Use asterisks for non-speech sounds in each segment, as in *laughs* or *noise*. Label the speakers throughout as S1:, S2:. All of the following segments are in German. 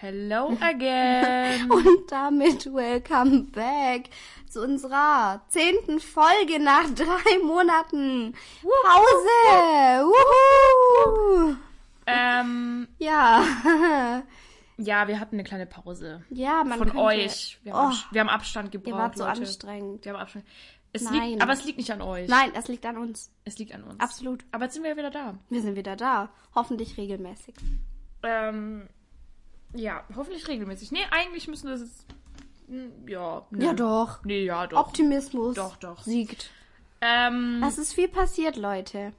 S1: Hello *laughs* again.
S2: Und damit welcome back zu unserer zehnten Folge nach drei Monaten Pause. Wuhu.
S1: ähm,
S2: Ja, *laughs*
S1: ja, wir hatten eine kleine Pause.
S2: ja, man
S1: Von
S2: könnte,
S1: euch. Wir haben,
S2: Oh,
S1: Abs- wir haben Abstand gebraucht.
S2: ihr wart so
S1: Leute.
S2: anstrengend.
S1: Wir haben Abstand. Es
S2: Nein.
S1: liegt, aber es liegt nicht an euch.
S2: Nein, das liegt an uns.
S1: Es liegt an uns.
S2: Absolut.
S1: Aber jetzt sind wir ja wieder da.
S2: Wir sind wieder da. Hoffentlich regelmäßig.
S1: Ähm, ja, hoffentlich regelmäßig. Nee, eigentlich müssen wir das jetzt. hm, Ja. nö.
S2: Ja, doch.
S1: Nee, ja, doch.
S2: Optimismus
S1: Doch, doch.
S2: siegt.
S1: Ähm,
S2: Es ist viel passiert, Leute.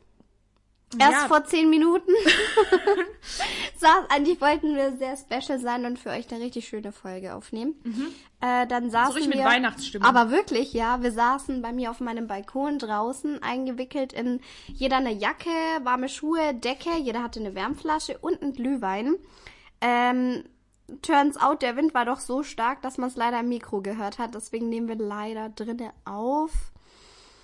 S2: Erst
S1: ja,
S2: vor zehn Minuten *laughs* saß, eigentlich wollten wir sehr special sein und für euch eine richtig schöne Folge aufnehmen. Äh, dann saßen
S1: Mhm. richtig
S2: wir,
S1: mit Weihnachtsstimmung.
S2: aber wirklich, ja, wir saßen bei mir auf meinem Balkon draußen, eingewickelt in jeder eine Jacke, warme Schuhe, Decke, jeder hatte eine Wärmflasche und einen Glühwein. Ähm, turns out, der Wind war doch so stark, dass man es leider im Mikro gehört hat. Deswegen nehmen wir leider drinnen auf.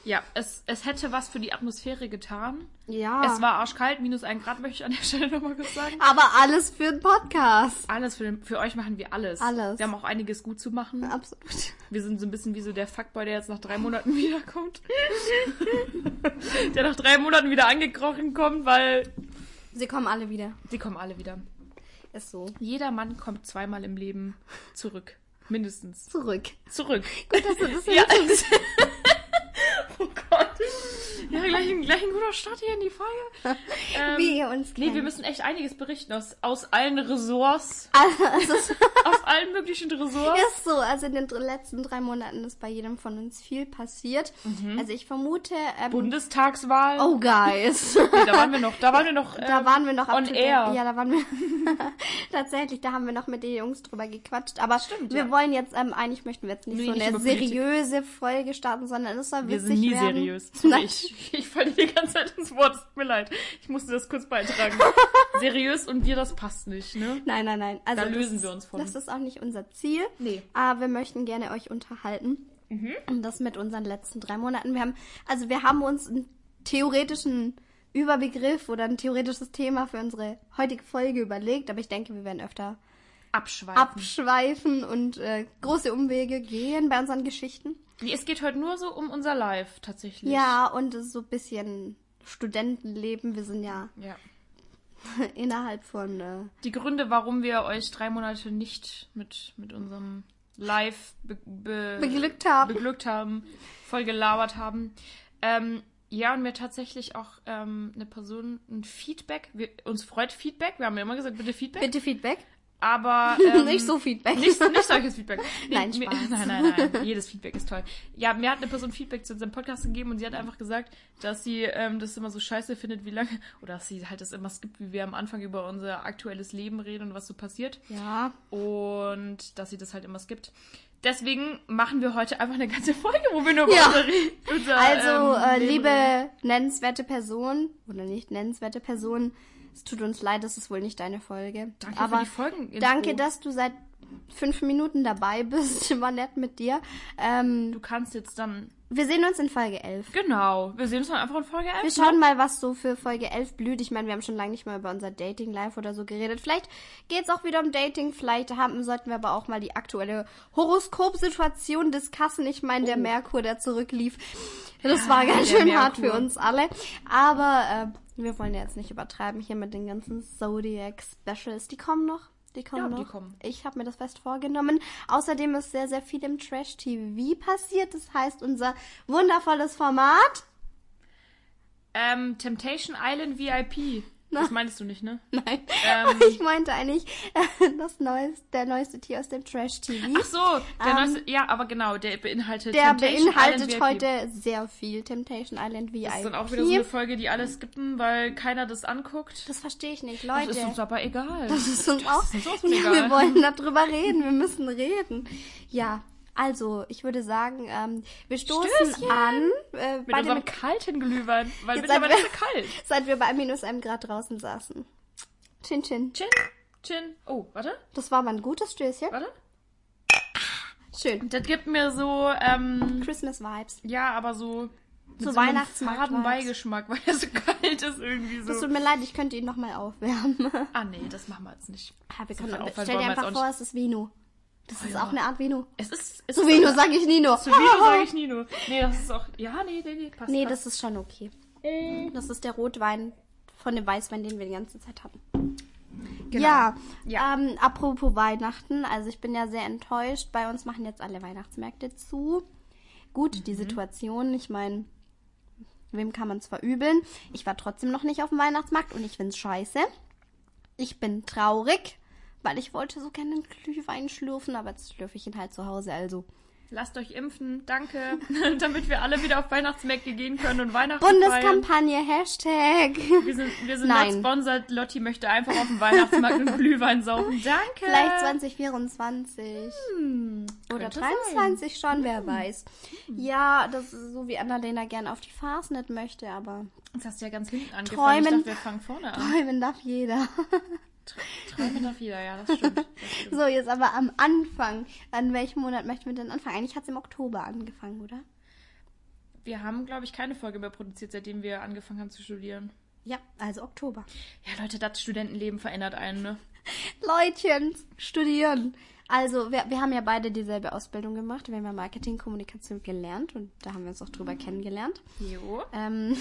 S1: ja, es, es hätte was für die Atmosphäre getan.
S2: Ja.
S1: Es war arschkalt, minus ein Grad, möchte ich an der Stelle nochmal kurz sagen.
S2: aber alles für den Podcast.
S1: Alles für, den, für euch machen wir alles.
S2: Alles.
S1: Wir haben auch einiges gut zu machen.
S2: Absolut.
S1: Wir sind so ein bisschen wie so der Fuckboy, der jetzt nach drei Monaten *laughs* wiederkommt. der nach drei Monaten wieder angekrochen kommt, weil
S2: Sie kommen alle wieder.
S1: sie kommen alle wieder.
S2: Ist so.
S1: Jeder Mann kommt zweimal im Leben zurück. Mindestens.
S2: Zurück.
S1: Zurück.
S2: Gut, dass du das *laughs*
S1: Ja. *laughs* oh Gott. Ja, gleich, ein- gleich ein guter Start hier in die Folge. *laughs* Ähm,
S2: Wie ihr uns
S1: Nee,
S2: kennt.
S1: wir müssen echt einiges berichten aus, aus allen Ressorts.
S2: Also, ist,
S1: aus allen möglichen Ressorts.
S2: ist so. Also in den letzten drei Monaten ist bei jedem von uns viel passiert. Also ich vermute. Ähm,
S1: Bundestagswahl.
S2: oh, guys. *laughs*
S1: Nee, da waren wir noch, da waren wir noch, *laughs*
S2: Da
S1: ähm,
S2: waren wir noch up
S1: on air.
S2: Ja, da waren wir tatsächlich, da haben wir noch mit den Jungs drüber gequatscht. Aber
S1: Stimmt,
S2: wir
S1: ja.
S2: wollen jetzt, ähm, eigentlich möchten wir jetzt nicht
S1: Nee,
S2: so eine seriöse Folge starten, sondern es soll
S1: Wir
S2: witzig
S1: sind nie
S2: werden.
S1: seriös.
S2: Nein.
S1: Ich, ich falle dir die ganze Zeit ins Wort. Es tut mir leid. Ich musste das kurz beitragen. *laughs* seriös und wir, das passt nicht, ne?
S2: Nein, nein, nein. Also
S1: Da lösen
S2: ist-
S1: wir uns von.
S2: Das ist auch nicht unser Ziel.
S1: Nee.
S2: Aber wir möchten gerne euch unterhalten.
S1: Mhm.
S2: Und das mit unseren letzten drei Monaten. Wir haben, also wir haben uns einen theoretischen Überbegriff oder ein theoretisches Thema für unsere heutige Folge überlegt, aber ich denke, wir werden öfter
S1: Abschweifen.
S2: abschweifen und äh, große Umwege gehen bei unseren Geschichten.
S1: Nee, es geht heute nur so um unser Live, tatsächlich.
S2: Ja, und so ein bisschen Studentenleben. Wir sind ja
S1: Ja. *laughs*
S2: innerhalb von äh,
S1: Die Gründe, warum wir euch drei Monate nicht mit, mit unserem Live be, be,
S2: beglückt haben.
S1: beglückt haben, voll gelabert haben. Ähm, ja, und mir tatsächlich auch ähm, eine Person ein Feedback. Wir, uns freut Feedback. Wir haben ja immer gesagt, bitte Feedback.
S2: Bitte Feedback.
S1: Aber *laughs* ähm,
S2: Nicht so Feedback.
S1: Nicht, nicht solches Feedback. *laughs* Nee,
S2: Nein,
S1: mir,
S2: Spaß. *laughs*
S1: nein, nein, nein. Jedes Feedback ist toll. Ja, mir hat eine Person Feedback zu unserem Podcast gegeben und sie hat einfach gesagt, dass sie ähm, das immer so scheiße findet, wie lange, oder dass sie halt das immer skippt, wie wir am Anfang über unser aktuelles Leben reden und was so passiert.
S2: Ja.
S1: Und dass sie das halt immer skippt. Deswegen machen wir heute einfach eine ganze Folge, wo wir nur über
S2: Ja.
S1: unser, unser
S2: Also,
S1: ähm,
S2: äh, liebe nennenswerte Person oder nicht nennenswerte Person, es tut uns leid, das ist wohl nicht deine Folge.
S1: Danke
S2: aber
S1: für die Folgen.
S2: danke, dass du seit fünf Minuten dabei bist. *laughs* War nett mit dir. Ähm,
S1: Du kannst jetzt dann.
S2: Wir sehen uns in Folge 11.
S1: Genau. Wir sehen uns dann einfach in Folge 11.
S2: Wir schauen mal, was so für Folge 11 blüht. Ich meine, wir haben schon lange nicht mehr über unser Dating Live oder so geredet. Vielleicht geht's auch wieder um Dating. Vielleicht haben, sollten wir aber auch mal die aktuelle Horoskopsituation discussen. Ich meine, der Merkur, der zurücklief, das war ganz
S1: der
S2: schön hart
S1: Merkur.
S2: für uns alle. Aber äh, wir wollen ja jetzt nicht übertreiben hier mit den ganzen Zodiac Specials. Die kommen noch. Die kommen
S1: Ja,
S2: noch.
S1: die kommen.
S2: Ich habe mir das fest vorgenommen. Außerdem ist sehr, sehr viel im Trash-TV passiert. Das heißt, unser wundervolles Format
S1: Ähm, Temptation Island VIP. Das meinst du nicht, ne? *laughs*
S2: Nein.
S1: Ähm.
S2: ich meinte eigentlich äh, das neueste, der neueste Tier aus dem Trash-TV.
S1: Ach so, der
S2: Ähm,
S1: neueste, ja, aber genau, der beinhaltet
S2: Der
S1: Temptation
S2: beinhaltet
S1: Island
S2: heute sehr viel Temptation Island VIP.
S1: Das ist dann auch wieder so eine Folge, die alle skippen, weil keiner das anguckt.
S2: das verstehe ich nicht,
S1: Das
S2: Leute.
S1: ist uns aber egal.
S2: Das ist uns auch.
S1: ist uns auch so
S2: ja,
S1: egal.
S2: wir wollen darüber reden. Wir müssen reden. Ja, also ich würde sagen, ähm, wir stoßen
S1: Stößchen.
S2: an äh,
S1: Mit
S2: bei
S1: unserem
S2: dem,
S1: kalten Glühwein, weil
S2: Jetzt
S1: mittlerweile
S2: seid
S1: ist kalt. *laughs*
S2: seit wir bei minus einem Grad draußen saßen. Chin Chin.
S1: Chin, chin. Oh, warte,
S2: Das war mal ein gutes Stößchen.
S1: warte.
S2: Schön.
S1: Das gibt mir so, ähm,
S2: Christmas Vibes.
S1: ja, aber so
S2: Zu
S1: so einem
S2: Weihnachtsmarkt
S1: faden
S2: vibes.
S1: Beigeschmack, *laughs* weil er so kalt ist irgendwie
S2: Es
S1: so.
S2: tut mir leid, ich könnte ihn nochmal aufwärmen.
S1: Ah nee, das machen wir jetzt nicht.
S2: Ja, wir
S1: So
S2: können, stell dir
S1: wir
S2: einfach vor, es ist Vino. Das
S1: Oh
S2: ist
S1: ja.
S2: auch eine Art Vino.
S1: Es ist... Es
S2: Zu Vino *laughs* sage ich Nino.
S1: Zu Vino sage ich Nino. Nee, das ist auch... Ja, nee, nee, nee, passt.
S2: Nee,
S1: passt.
S2: das ist schon okay.
S1: Äh,
S2: Das ist der Rotwein von dem Weißwein, den wir die ganze Zeit hatten.
S1: genau.
S2: Ja,
S1: Ja.
S2: Ähm, apropos Weihnachten, also ich bin ja sehr enttäuscht. Bei uns machen jetzt alle Weihnachtsmärkte zu. Gut,
S1: Mhm.
S2: die Situation, ich meine, wem kann man es verübeln? Ich war trotzdem noch nicht auf dem Weihnachtsmarkt und ich find's scheiße. Ich bin traurig, weil ich wollte so gerne einen Glühwein schlürfen, aber jetzt schlürfe ich ihn halt zu Hause, also.
S1: Lasst euch impfen, danke, *laughs* damit wir alle wieder auf Weihnachtsmärkte gehen können und Weihnachten feiern.
S2: Bundeskampagne, Hashtag.
S1: Wir sind, wir sind
S2: Nein.
S1: not sponsored. Lotti möchte einfach auf dem Weihnachtsmarkt einen Glühwein saufen. Danke.
S2: Vielleicht 2024. Oder
S1: könnte
S2: 23 schon, wer weiß. Ja, das ist so wie Annalena gerne auf die Fastnet möchte, aber
S1: Jetzt hast du ja ganz hinten angefangen. Ich
S2: Träumen.
S1: dachte, wir fangen vorne an.
S2: träumen darf jeder. *laughs*
S1: Träumen darf jeder, ja, das stimmt. Das stimmt.
S2: So, jetzt aber am Anfang. An welchem Monat möchten wir denn anfangen? Eigentlich hat es im Oktober angefangen, oder?
S1: Wir haben, glaube ich, keine Folge mehr produziert, seitdem wir angefangen haben zu studieren.
S2: Ja, also Oktober.
S1: Ja, Leute, das Studentenleben verändert einen, ne? *laughs*
S2: Leutchen, studieren. Also, wir, wir haben ja beide dieselbe Ausbildung gemacht. Wir haben ja Marketing, Kommunikation gelernt und da haben wir uns auch drüber kennengelernt.
S1: Jo.
S2: Ähm,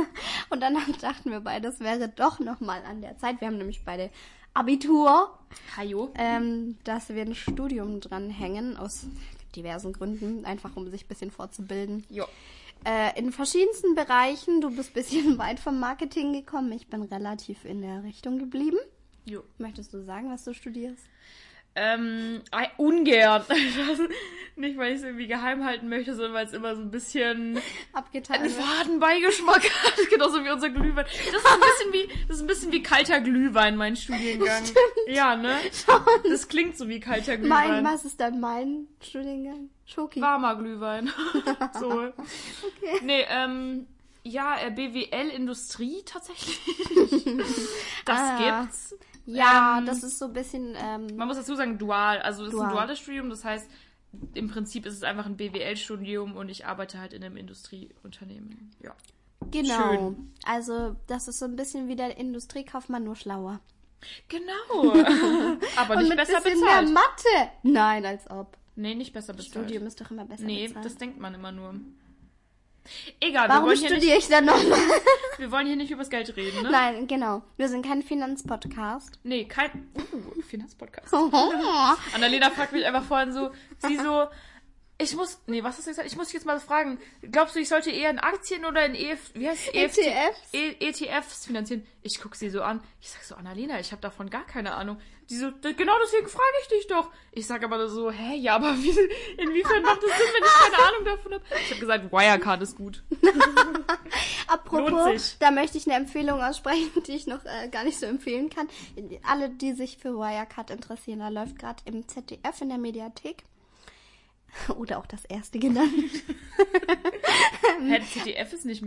S2: *laughs* und dann *laughs* dachten wir beide, es wäre doch nochmal an der Zeit. Wir haben nämlich beide Abitur,
S1: Hajo.
S2: ähm, dass wir ein Studium dranhängen, aus diversen Gründen, einfach um sich ein bisschen fortzubilden.
S1: Jo.
S2: Äh, in verschiedensten Bereichen. Du bist ein bisschen *laughs* weit vom Marketing gekommen. Ich bin relativ in der Richtung geblieben.
S1: Jo.
S2: Möchtest du sagen, was du studierst?
S1: Ähm, ungern. *laughs* Nicht, weil ich es irgendwie geheim halten möchte, sondern weil es immer so ein bisschen
S2: Abgetan.
S1: einen Fadenbeigeschmack *laughs* hat. Genauso wie unser Glühwein. Das ist ein bisschen wie, das ist ein bisschen wie kalter Glühwein, mein Studiengang. *laughs* Ja, ne? Das klingt so wie kalter
S2: Mein,
S1: Glühwein.
S2: was ist dann mein Studiengang? Schoki.
S1: Warmer Glühwein. so. Nee, ähm, ja, äh, BWL Industrie tatsächlich. das
S2: Ah.
S1: gibt's.
S2: Ja,
S1: Ähm,
S2: das ist so ein bisschen. Ähm,
S1: Man muss dazu sagen, dual. Also, es ist ein
S2: Dual.
S1: duales Studium, das heißt, im Prinzip ist es einfach ein BWL-Studium und ich arbeite halt in einem Industrieunternehmen. Ja.
S2: genau.
S1: schön.
S2: Also, das ist so ein bisschen wie der Industriekaufmann, nur schlauer.
S1: Genau. *laughs* Aber
S2: Und
S1: nicht
S2: mit
S1: besser
S2: bisschen
S1: bezahlt.
S2: mehr Mathe. Nein, als ob.
S1: Nee, nicht besser bezahlt.
S2: Studium ist doch immer besser
S1: nee,
S2: bezahlt.
S1: das denkt man immer nur. Egal, wir
S2: Warum
S1: wollen, hier
S2: studiere ich dann nochmal?
S1: nicht, *laughs* wir wollen hier nicht übers Geld reden, ne?
S2: Nein, genau. Wir sind kein Finanzpodcast.
S1: Nee, kein. Uh, Finanzpodcast. *laughs*
S2: Oh.
S1: Annalena fragt mich einfach vorhin so, sie so, ich muss, nee, was hast du gesagt? Ich muss dich jetzt mal fragen, glaubst du, ich sollte eher in Aktien oder in EF, wie heißt? EFT
S2: ETFs?
S1: E ETFs finanzieren? Ich guck sie so an, ich sag so, Annalena, ich habe davon gar keine Ahnung. Die so, "D- genau deswegen frage ich dich doch. Ich sag aber so, hä, ja, aber wie, inwiefern macht das Sinn, wenn ich keine Ahnung davon habe? Ich habe gesagt, Wirecard ist gut. *laughs*
S2: Apropos, da möchte ich eine Empfehlung aussprechen, *laughs* die ich noch äh, gar nicht so empfehlen kann. Alle, die sich für Wirecard interessieren, da läuft gerade im ZDF in der Mediathek. *laughs* Oder auch das erste genannt.
S1: Hä, *laughs* ZDF ist nicht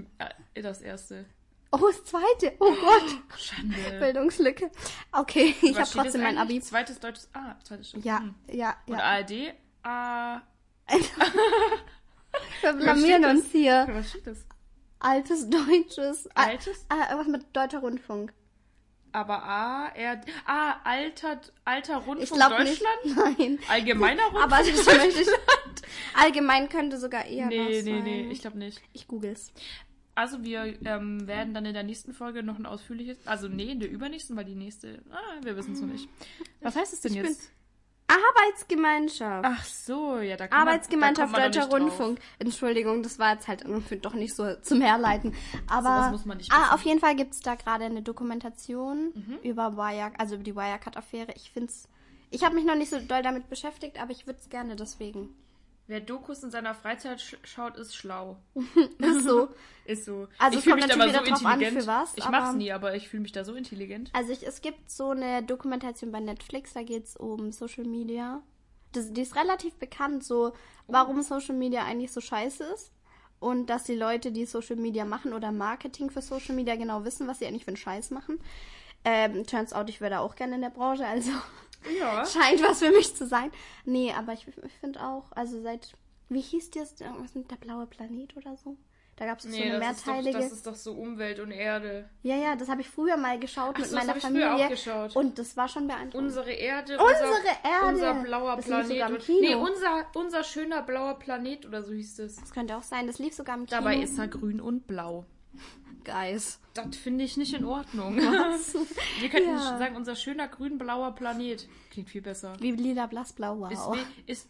S1: äh, das erste.
S2: Oh, das zweite. Oh Gott.
S1: Schande.
S2: Bildungslücke. Okay, *laughs* ich habe
S1: Was
S2: trotzdem mein Abi.
S1: Zweites deutsches, ah, zweites Stück.
S2: Ja,
S1: Hm.
S2: ja,
S1: Und
S2: ja.
S1: ARD, ah,
S2: Wir blamieren uns hier.
S1: was steht das?
S2: Altes Deutsches.
S1: Altes?
S2: Ah, irgendwas mit Deutscher Rundfunk.
S1: Aber A, R, ah, alter, *laughs* alter
S2: Ich
S1: Rundfunk
S2: nicht.
S1: Deutschland?
S2: Nein.
S1: Allgemeiner Rundfunk
S2: Aber ich. Allgemein könnte sogar eher
S1: Nee, nee,
S2: sein.
S1: nee, ich glaube nicht.
S2: Ich google's.
S1: Also wir ähm, werden dann in der nächsten Folge noch ein ausführliches, also nee, in der übernächsten, weil die nächste, ah, wir wissen es noch nicht. *laughs* Was heißt es denn
S2: Ich
S1: jetzt?
S2: Arbeitsgemeinschaft.
S1: Ach so, ja, da kann
S2: Arbeitsgemeinschaft
S1: man, da kommt
S2: Deutscher
S1: man nicht
S2: Rundfunk. Entschuldigung, das war jetzt halt doch nicht so zum Herleiten. Aber
S1: Sowas muss man nicht
S2: ah.
S1: Mhm.
S2: auf jeden Fall gibt's da gerade eine Dokumentation über Wirecard, also über die Wirecard-Affäre. Ich find's, ich habe mich noch nicht so doll damit beschäftigt, aber ich würde es gerne deswegen.
S1: Wer Dokus in seiner Freizeit sch schaut, ist schlau. *laughs*
S2: Ist so. *laughs*
S1: Ist so.
S2: Also
S1: ich fühle mich da immer so
S2: drauf an,
S1: intelligent.
S2: für was,
S1: ich mach's nie, aber ich fühle mich da so intelligent.
S2: Also ich, es gibt so eine Dokumentation bei Netflix, da geht's um Social Media. Das, die ist relativ bekannt, so warum Social Media eigentlich so scheiße ist. Und dass die Leute, die Social Media machen oder Marketing für Social Media genau wissen, was sie eigentlich für einen Scheiß machen. Ähm, turns out, ich wäre da auch gerne in der Branche, also
S1: Ja.
S2: scheint was für mich zu sein. Nee, aber ich, ich finde auch, also seit, wie hieß das, irgendwas mit der blaue Planet oder so? Da gab es so
S1: Nee,
S2: eine
S1: das ist, doch,
S2: mehrteilige.
S1: das ist doch so Umwelt und Erde.
S2: ja, ja, das habe ich früher mal geschaut
S1: Ach
S2: mit
S1: so, das
S2: meiner
S1: ich früher
S2: Familie.
S1: auch geschaut.
S2: Und das war schon beeindruckend.
S1: Unsere Erde.
S2: Unsere
S1: unser,
S2: Erde.
S1: Unser blauer
S2: Das lief sogar
S1: Planet.
S2: im Kino.
S1: Nee, unser, unser schöner blauer Planet oder so hieß es.
S2: das könnte auch sein. Das lief sogar im Kino.
S1: Dabei ist er grün und blau.
S2: Guys.
S1: Das finde ich nicht in Ordnung. *laughs* Wir könnten
S2: Ja.
S1: sagen, unser schöner grün-blauer Planet. Klingt viel besser.
S2: Wie lila, blass, blau, wow.
S1: Ist, ist,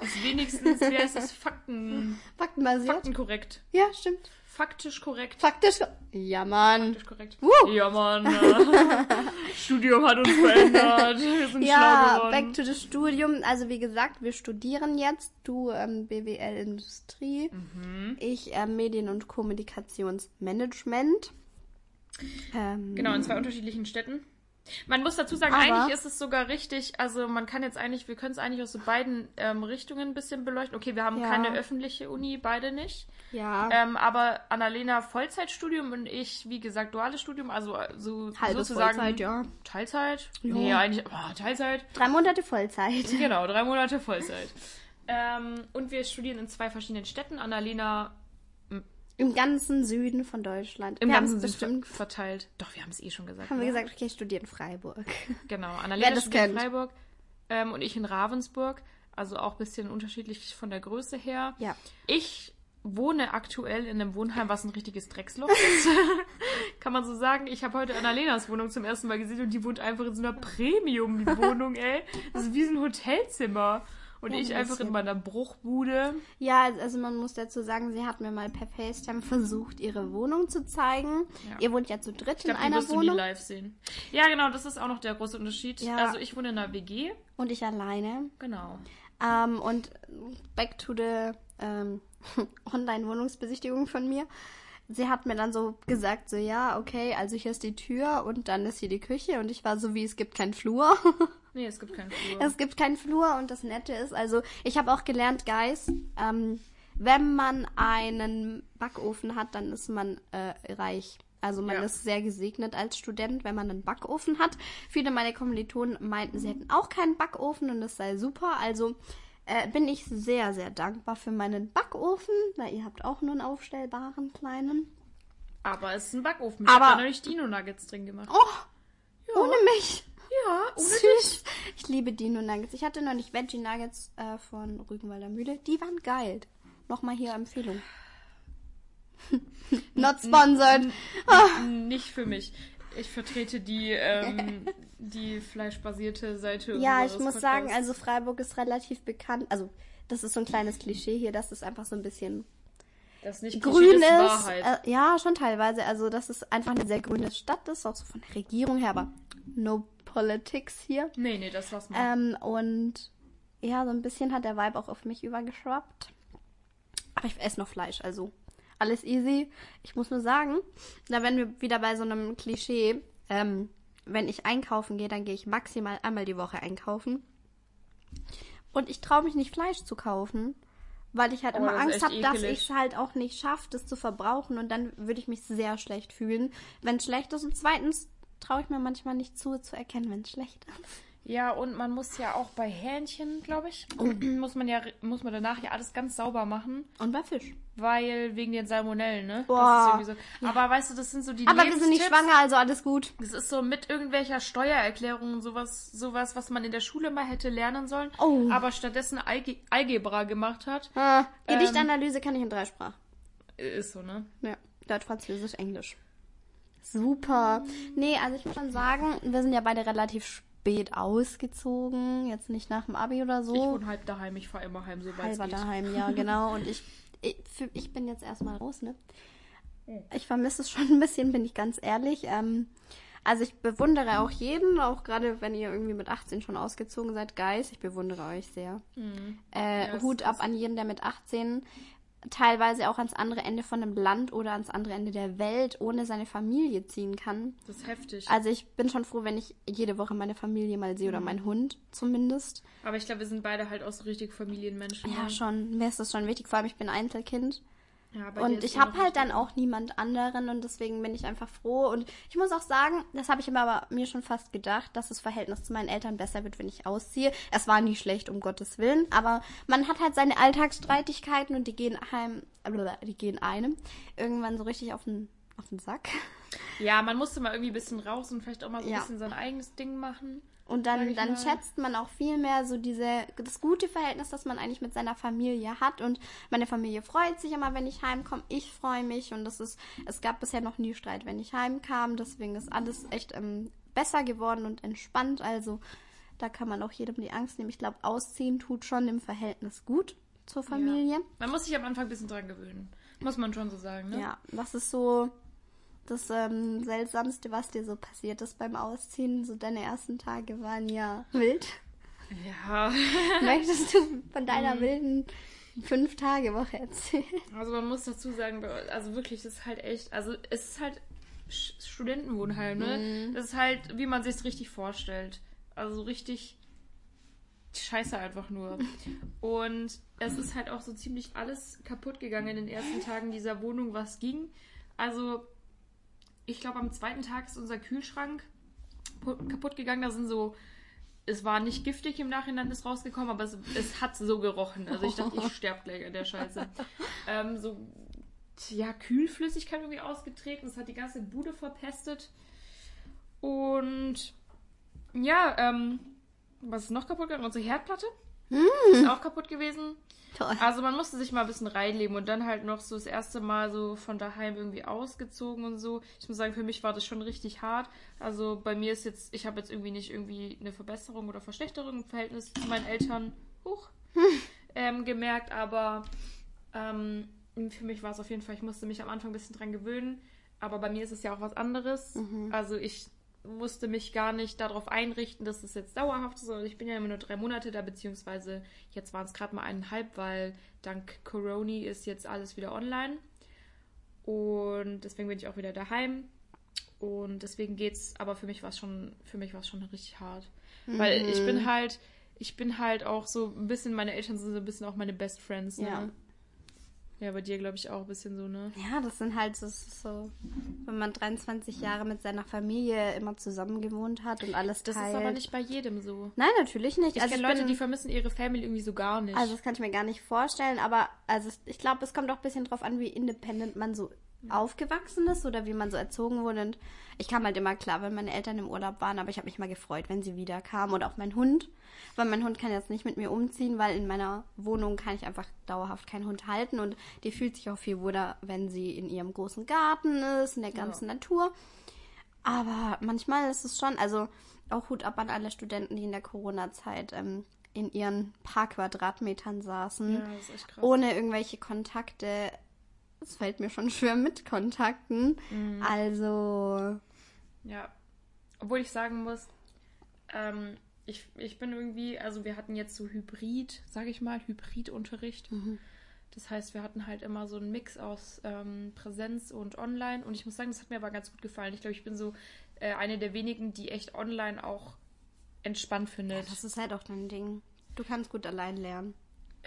S1: *laughs* ist wenigstens, wie heißt das, Fakten,
S2: Faktenbasiert.
S1: faktenkorrekt.
S2: Ja, stimmt.
S1: Faktisch korrekt.
S2: Faktisch. Ja, Mann.
S1: Faktisch korrekt.
S2: Woo.
S1: Ja, Mann. äh, *laughs* Studium hat uns verändert. *laughs* Wir sind schlau
S2: Ja,
S1: geworden.
S2: back to the Studium. Also wie gesagt, wir studieren jetzt. Du ähm, BWL Industrie.
S1: Mhm.
S2: Ich ähm, Medien- und Kommunikationsmanagement. Ähm,
S1: Genau, in zwei unterschiedlichen Städten. Man muss dazu sagen,
S2: Aber-
S1: eigentlich ist es sogar richtig, also man kann jetzt eigentlich, wir können es eigentlich aus so beiden ähm, Richtungen ein bisschen beleuchten. Okay, wir haben
S2: Ja.
S1: keine öffentliche Uni, beide nicht.
S2: Ja,
S1: Ähm, aber Annalena Vollzeitstudium und ich, wie gesagt, duales Studium, also äh, so
S2: halbes
S1: sozusagen
S2: Vollzeit, ja.
S1: Teilzeit?
S2: Ja.
S1: Nee, eigentlich oh, Teilzeit.
S2: Drei Monate Vollzeit.
S1: Genau, drei Monate Vollzeit. ähm, und wir studieren in zwei verschiedenen Städten. Annalena
S2: Im ganzen Süden von Deutschland.
S1: im
S2: wir
S1: ganzen Süden
S2: bestimmt.
S1: ver verteilt. Doch, wir haben es eh schon gesagt.
S2: Haben wir
S1: ne?
S2: gesagt, okay, ich studiere in Freiburg. *laughs*
S1: Genau, *laughs* Annalena studiert in. Freiburg ähm, und ich in Ravensburg. Also auch ein bisschen unterschiedlich von der Größe her.
S2: Ja.
S1: Ich wohne aktuell in einem Wohnheim, was ein richtiges Drecksloch ist. *laughs* Kann man so sagen. Ich habe heute Annalenas Wohnung zum ersten Mal gesehen und die wohnt einfach in so einer Premium-Wohnung, ey. Das ist wie so ein Hotelzimmer. Und ich
S2: ein
S1: einfach in meiner Bruchbude.
S2: Ja, also man muss dazu sagen, sie hat mir mal per FaceTime versucht, ihre Wohnung zu zeigen.
S1: Ja.
S2: Ihr wohnt ja zu dritt
S1: Ich glaube,
S2: in einer
S1: wirst du nie
S2: Wohnung.
S1: live sehen. Ja, genau, das ist auch noch der große Unterschied.
S2: Ja.
S1: Also ich wohne in einer WG.
S2: Und ich alleine.
S1: Genau.
S2: Ähm, und back to the ähm, *laughs* Online-Wohnungsbesichtigung von mir. Sie hat mir dann so gesagt, so ja, okay, also hier ist die Tür und dann ist hier die Küche und ich war so wie, es gibt keinen Flur. *laughs*
S1: Nee, es gibt keinen Flur.
S2: es gibt keinen Flur und das Nette ist, also ich habe auch gelernt, Guys, ähm, wenn man einen Backofen hat, dann ist man äh, reich. Also man
S1: Ja.
S2: ist sehr gesegnet als Student, wenn man einen Backofen hat. Viele meiner Kommilitonen meinten, sie hätten auch keinen Backofen und das sei super. Also äh, bin ich sehr, sehr dankbar für meinen Backofen, weil ihr habt auch nur einen aufstellbaren kleinen.
S1: Aber es ist ein Backofen. Ich
S2: Aber-
S1: habe neulich Dino-Nuggets drin gemacht.
S2: Oh, ohne mich.
S1: Ja, ohne
S2: Süß. Ich liebe Dino Nuggets. Ich hatte noch nicht Veggie Nuggets äh, von Rügenwalder Mühle. Die waren geil. Nochmal hier Empfehlung. *laughs* Not sponsored.
S1: Nicht für mich. Ich vertrete die, ähm, *laughs* die fleischbasierte Seite.
S2: Ja, ich muss sagen,
S1: Podcasts.
S2: also Freiburg ist relativ bekannt. Also, das ist so ein kleines Klischee hier, dass es einfach so ein bisschen
S1: das ist nicht
S2: grün ist.
S1: Wahrheit.
S2: Äh, ja, schon teilweise. Also, dass es einfach eine sehr grüne Stadt ist, auch so von der Regierung her, aber no politics hier.
S1: nee, nee, das lass mal.
S2: Ähm, und ja, so ein bisschen hat der Vibe auch auf mich übergeschwappt. Aber ich esse noch Fleisch, also alles easy. Ich muss nur sagen, da werden wir wieder bei so einem Klischee. Ähm, wenn ich einkaufen gehe, dann gehe ich maximal einmal die Woche einkaufen. Und ich traue mich nicht, Fleisch zu kaufen, weil ich halt
S1: Oh,
S2: immer Angst habe, dass ich es halt auch nicht schaffe, das zu verbrauchen. Und dann würde ich mich sehr schlecht fühlen, wenn es schlecht ist. Und zweitens traue ich mir manchmal nicht zu, zu erkennen, wenn es schlecht ist.
S1: Ja, und man muss ja auch bei Hähnchen, glaube ich,
S2: Oh. *clears throat*
S1: muss man ja muss man danach ja alles ganz sauber machen,
S2: Und bei Fisch.
S1: weil wegen den Salmonellen, ne?
S2: Boah.
S1: So. Aber weißt du, das sind so die
S2: Aber wir sind nicht schwanger, also alles gut.
S1: Das ist so mit irgendwelcher Steuererklärung sowas, sowas, was man in der Schule mal hätte lernen sollen,
S2: Oh.
S1: aber stattdessen Alge Algebra gemacht hat.
S2: Ah, Gedichtanalyse kann ich in drei Sprachen.
S1: Ist so, ne?
S2: Ja, Deutsch, Französisch, Englisch. Super. Nee, also ich muss schon sagen, wir sind ja beide relativ spät ausgezogen. Jetzt nicht nach dem Abi oder so.
S1: Ich wohne halb daheim, ich fahre immer heim, sobald es geht.
S2: daheim, ja, *laughs* genau. Und ich, ich, für, ich bin jetzt erstmal raus, ne? Ich vermisse es schon ein bisschen, bin ich ganz ehrlich. Ähm, also ich bewundere auch jeden, auch gerade wenn ihr irgendwie mit 18 schon ausgezogen seid, Guys, ich bewundere euch sehr. Äh,
S1: Ja,
S2: Hut ab an jeden, der mit 18 teilweise auch ans andere Ende von einem Land oder ans andere Ende der Welt ohne seine Familie ziehen kann.
S1: Das ist heftig.
S2: Also ich bin schon froh, wenn ich jede Woche meine Familie mal sehe oder meinen Hund zumindest.
S1: aber ich glaube, wir sind beide halt auch so richtig Familienmenschen.
S2: Ja,
S1: ne?
S2: schon. Mir ist das schon wichtig. Vor allem, ich bin Einzelkind.
S1: Ja,
S2: Und ich habe halt dann auch niemand anderen und deswegen bin ich einfach froh. Und ich muss auch sagen, das habe ich mir aber mir schon fast gedacht, dass das Verhältnis zu meinen Eltern besser wird, wenn ich ausziehe. Es war nie schlecht, um Gottes Willen, aber man hat halt seine Alltagsstreitigkeiten und die gehen einem, die gehen einem irgendwann so richtig auf den, auf den Sack.
S1: Ja, man musste mal irgendwie ein bisschen raus und vielleicht auch mal so ein
S2: Ja.
S1: bisschen sein eigenes Ding machen.
S2: Und dann, dann schätzt man auch viel mehr so diese, das gute Verhältnis, das man eigentlich mit seiner Familie hat. Und meine Familie freut sich immer, wenn ich heimkomme. Ich freue mich und das ist, es gab bisher noch nie Streit, wenn ich heimkam. Deswegen ist alles echt ähm, besser geworden und entspannt. Also da kann man auch jedem die Angst nehmen. Ich glaube, ausziehen tut schon im Verhältnis gut zur Familie.
S1: Man muss sich am Anfang ein bisschen dran gewöhnen. Muss man schon so sagen, ne?
S2: Ja, was ist so das ähm, Seltsamste, was dir so passiert ist beim Ausziehen? So deine ersten Tage waren ja *laughs* wild.
S1: Ja. *laughs*
S2: Möchtest du von deiner
S1: Mhm.
S2: wilden Fünf-Tage-Woche erzählen?
S1: Also man muss dazu sagen, also wirklich, das ist halt echt, also es ist halt Studentenwohnheim, ne?
S2: Mhm.
S1: Das ist halt, wie man sich es richtig vorstellt. Also so richtig scheiße einfach nur. *laughs* Und es ist halt auch so ziemlich alles kaputt gegangen in den ersten Tagen dieser Wohnung, was ging. Also ich glaube, am zweiten Tag ist unser Kühlschrank pu- kaputt gegangen. Da sind so, es war nicht giftig im Nachhinein, ist rausgekommen, aber es, es hat so gerochen. Also ich dachte, ich *laughs* sterbe gleich an der Scheiße. Ähm, so, ja, Kühlflüssigkeit irgendwie ausgetreten. Das hat die ganze Bude verpestet. Und ja, ähm, was ist noch kaputt gegangen? Unsere Herdplatte ist auch kaputt gewesen.
S2: Toll.
S1: Also man musste sich mal ein bisschen reinleben und dann halt noch so das erste Mal so von daheim irgendwie ausgezogen und so. Ich muss sagen, für mich war das schon richtig hart. Also bei mir ist jetzt, ich habe jetzt irgendwie nicht irgendwie eine Verbesserung oder Verschlechterung im Verhältnis zu meinen Eltern hoch *laughs* ähm, gemerkt, aber ähm, für mich war es auf jeden Fall, ich musste mich am Anfang ein bisschen dran gewöhnen. Aber bei mir ist es ja auch was anderes. Also ich musste mich gar nicht darauf einrichten, dass es jetzt dauerhaft ist. Also ich bin ja immer nur drei Monate da, beziehungsweise jetzt waren es gerade mal eineinhalb, weil dank Corona ist jetzt alles wieder online. Und deswegen bin ich auch wieder daheim. Und deswegen geht's, aber für mich war es schon, für mich war es schon richtig hart. Weil ich bin halt, ich bin halt auch so ein bisschen, meine Eltern sind so ein bisschen auch meine Best Friends, ne?
S2: Ja.
S1: Ja, bei dir glaube ich auch ein bisschen so, ne?
S2: Ja, das sind halt so, so, wenn man 23 Jahre mit seiner Familie immer zusammen gewohnt hat und alles
S1: Das
S2: teilt.
S1: ist aber nicht bei jedem so.
S2: Nein, natürlich nicht.
S1: Ich
S2: also
S1: kenne Leute,
S2: bin,
S1: die vermissen ihre Family irgendwie so gar nicht.
S2: Also das kann ich mir gar nicht vorstellen, aber also ich glaube, es kommt auch ein bisschen drauf an, wie independent man so aufgewachsen ist oder wie man so erzogen wurde. Und ich kam halt immer klar, wenn meine Eltern im Urlaub waren, aber ich habe mich mal gefreut, wenn sie wieder kamen oder auch mein Hund. Weil mein Hund kann jetzt nicht mit mir umziehen, weil in meiner Wohnung kann ich einfach dauerhaft keinen Hund halten und die fühlt sich auch viel wohler, wenn sie in ihrem großen Garten ist, in der ganzen Natur. Aber manchmal ist es schon, also auch Hut ab an alle Studenten, die in der Corona-Zeit ähm, in ihren paar Quadratmetern saßen,
S1: ja,
S2: ohne irgendwelche Kontakte. Es fällt mir schon schwer mit Kontakten.
S1: Mhm.
S2: Also,
S1: Ja. Obwohl ich sagen muss, ähm, ich, ich bin irgendwie, also wir hatten jetzt so Hybrid, sag ich mal, Hybridunterricht. Das heißt, wir hatten halt immer so einen Mix aus ähm, Präsenz und Online. Und ich muss sagen, das hat mir aber ganz gut gefallen. Ich glaube, ich bin so äh, eine der wenigen, die echt online auch entspannt findet.
S2: das ist halt auch dein Ding. Du kannst gut allein lernen.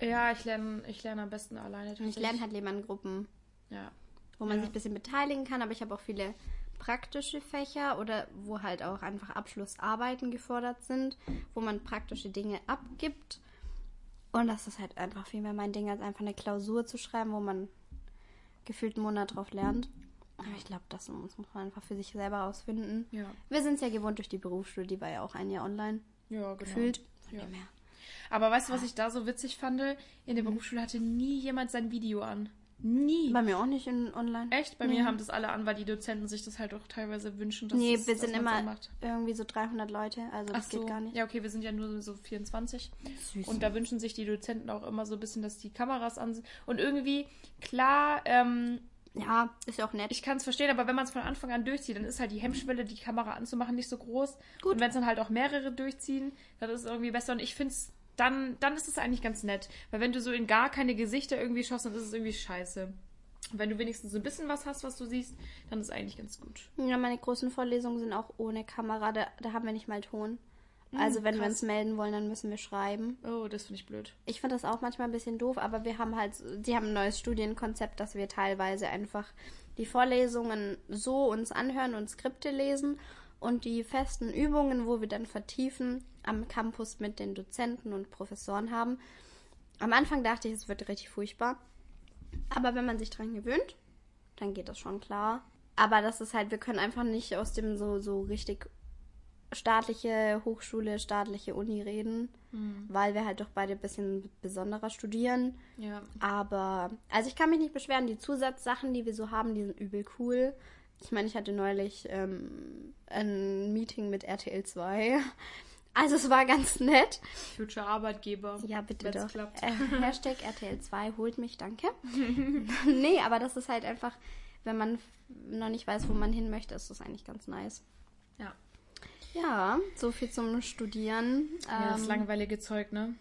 S1: Ja, ich lerne ich lerne am besten alleine.
S2: Und ich lerne halt lieber in Gruppen,
S1: Ja.
S2: wo man
S1: Ja.
S2: sich ein bisschen beteiligen kann, aber ich habe auch viele praktische Fächer oder wo halt auch einfach Abschlussarbeiten gefordert sind, wo man praktische Dinge abgibt. Und das ist halt einfach viel mehr mein Ding, als einfach eine Klausur zu schreiben, wo man gefühlt einen Monat drauf lernt. Aber ich glaube, das muss man einfach für sich selber rausfinden.
S1: Ja.
S2: Wir sind es ja gewohnt durch die Berufsschule, die war ja auch ein Jahr online
S1: Ja, genau.
S2: gefühlt.
S1: Ja. Aber weißt du, was ich da so witzig fand? In der Berufsschule hatte nie jemand sein Video an. Nie.
S2: Bei mir auch nicht in online.
S1: Echt? Bei
S2: Nee.
S1: mir haben das alle an, weil die Dozenten sich das halt auch teilweise wünschen, dass
S2: Nee,
S1: das,
S2: wir sind immer
S1: anmacht.
S2: irgendwie so 300 Leute, also
S1: Ach
S2: das
S1: so.
S2: geht gar nicht.
S1: Ja, okay, wir sind ja nur so 24.
S2: Süß.
S1: Und da wünschen sich die Dozenten auch immer so ein bisschen, dass die Kameras an sind. Und irgendwie, klar, ähm,
S2: ja, ist ja auch nett.
S1: ich kann es verstehen, aber wenn man es von Anfang an durchzieht, dann ist halt die Hemmschwelle, die Kamera anzumachen, nicht so groß.
S2: Gut.
S1: Und wenn es dann halt auch mehrere durchziehen, dann ist es irgendwie besser. Und ich finde es, dann, dann ist es eigentlich ganz nett. Weil wenn du so in gar keine Gesichter irgendwie schaust, dann ist es irgendwie scheiße. Und wenn du wenigstens so ein bisschen was hast, was du siehst, dann ist es eigentlich ganz gut.
S2: Ja, meine großen Vorlesungen sind auch ohne Kamera, da, da haben wir nicht mal Ton. Also wenn wir
S1: krass.
S2: uns melden wollen, dann müssen wir schreiben.
S1: Oh, das finde ich blöd.
S2: Ich finde das auch manchmal ein bisschen doof, aber wir haben halt, die haben ein neues Studienkonzept, dass wir teilweise einfach die Vorlesungen so uns anhören und Skripte lesen und die festen Übungen, wo wir dann vertiefen, am Campus mit den Dozenten und Professoren haben. Am Anfang dachte ich, es wird richtig furchtbar. Aber wenn man sich dran gewöhnt, dann geht das schon klar. Aber das ist halt, wir können einfach nicht aus dem so, so richtig staatliche Hochschule, staatliche Uni reden, weil wir halt doch beide ein bisschen besonderer studieren.
S1: Ja.
S2: Aber, also ich kann mich nicht beschweren, die Zusatzsachen, die wir so haben, die sind übel cool. Ich meine, ich hatte neulich ähm, ein Meeting mit RTL 2. *laughs* Also es war ganz nett.
S1: Future Arbeitgeber.
S2: Ja, bitte doch.
S1: klappt.
S2: Äh, *laughs* Hashtag RTL 2 holt mich, danke. *laughs* nee, aber das ist halt einfach, wenn man noch nicht weiß, wo man hin möchte, ist das eigentlich ganz nice.
S1: Ja.
S2: Ja, so viel zum Studieren.
S1: Ja, das
S2: Ähm,
S1: langweilige Zeug, ne?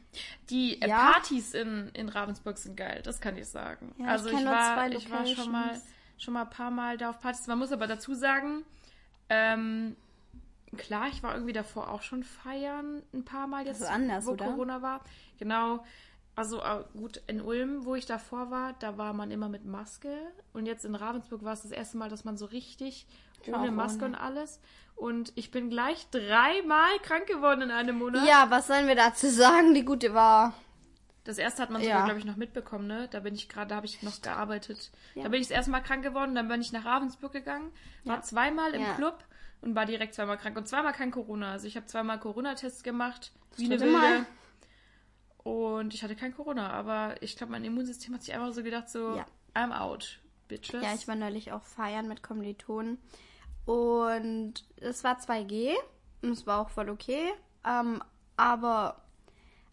S1: Die äh,
S2: Ja.
S1: Partys in, in Ravensburg sind geil, das kann ich sagen.
S2: Ja, ich
S1: also ich,
S2: nur
S1: war,
S2: zwei
S1: ich war schon mal. Schon mal ein paar Mal da auf Partys. Man muss aber dazu sagen, ähm, klar, ich war irgendwie davor auch schon feiern, ein paar Mal jetzt,
S2: ist anders,
S1: wo
S2: oder?
S1: Corona war. Genau. Also äh, gut, in Ulm, wo ich davor war, da war man immer mit Maske. Und jetzt in Ravensburg war es das erste Mal, dass man so richtig ohne Maske
S2: ohne.
S1: und alles. Und ich bin gleich dreimal krank geworden in einem Monat.
S2: Ja, was sollen wir dazu sagen? Die gute war.
S1: Das erste hat man
S2: Ja.
S1: sogar, glaube ich, noch mitbekommen, ne? Da bin ich gerade, da habe ich noch gearbeitet.
S2: Ja.
S1: Da bin ich das erste Mal krank geworden, dann bin ich nach Ravensburg gegangen, war
S2: Ja.
S1: zweimal im
S2: Ja.
S1: Club und war direkt zweimal krank. Und zweimal kein Corona. Also ich habe zweimal Corona-Tests gemacht, wie eine Wilde.
S2: Mal.
S1: Und ich hatte kein Corona, aber ich glaube, mein Immunsystem hat sich einfach so gedacht, so,
S2: Ja.
S1: I'm out, bitches.
S2: Ja, ich war neulich auch feiern mit Kommilitonen. Und es war 2G. Und es war auch voll okay. Ähm, aber,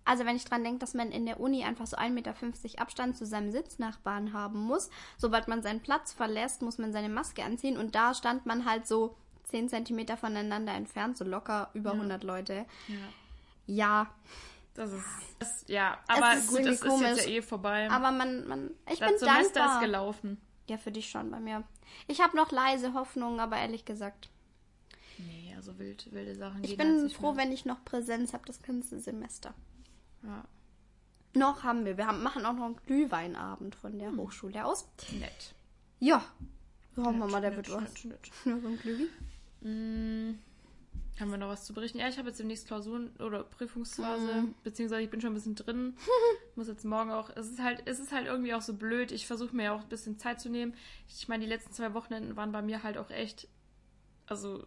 S2: also wenn ich dran denke, dass man in der Uni einfach so 1,50 Meter Abstand zu seinem Sitznachbarn haben muss. Sobald man seinen Platz verlässt, muss man seine Maske anziehen. Und da stand man halt so 10 Zentimeter voneinander entfernt, so locker über 100 Leute.
S1: Ja.
S2: Ja,
S1: Das ist, das, ja, aber
S2: ist
S1: gut, das ist jetzt
S2: komisch.
S1: ja eh vorbei.
S2: aber man, man, ich
S1: das
S2: bin
S1: Semester
S2: dankbar.
S1: ist gelaufen.
S2: Ja, für dich schon bei mir. Ich habe noch leise Hoffnung, aber ehrlich gesagt,
S1: Nee, also wild, wilde Sachen
S2: ich
S1: halt
S2: bin
S1: nicht
S2: froh,
S1: mehr.
S2: wenn ich noch Präsenz habe das ganze Semester.
S1: Ja,
S2: Noch haben wir. Wir haben, machen auch noch einen Glühweinabend von
S1: Hm.
S2: der Hochschule aus.
S1: nett.
S2: Ja. Hoffen wir mal, der
S1: Nett,
S2: wird was.
S1: nett. *laughs*
S2: Nur so ein Glühwein.
S1: Mm, haben wir noch was zu berichten? Ja, ich habe jetzt demnächst Klausuren oder Prüfungsphase,
S2: Mhm.
S1: beziehungsweise ich bin schon ein bisschen drin. *laughs* Muss jetzt morgen auch. Es ist halt, es ist halt irgendwie auch so blöd. Ich versuche mir ja auch ein bisschen Zeit zu nehmen. Ich meine, die letzten zwei Wochenenden waren bei mir halt auch echt. Also,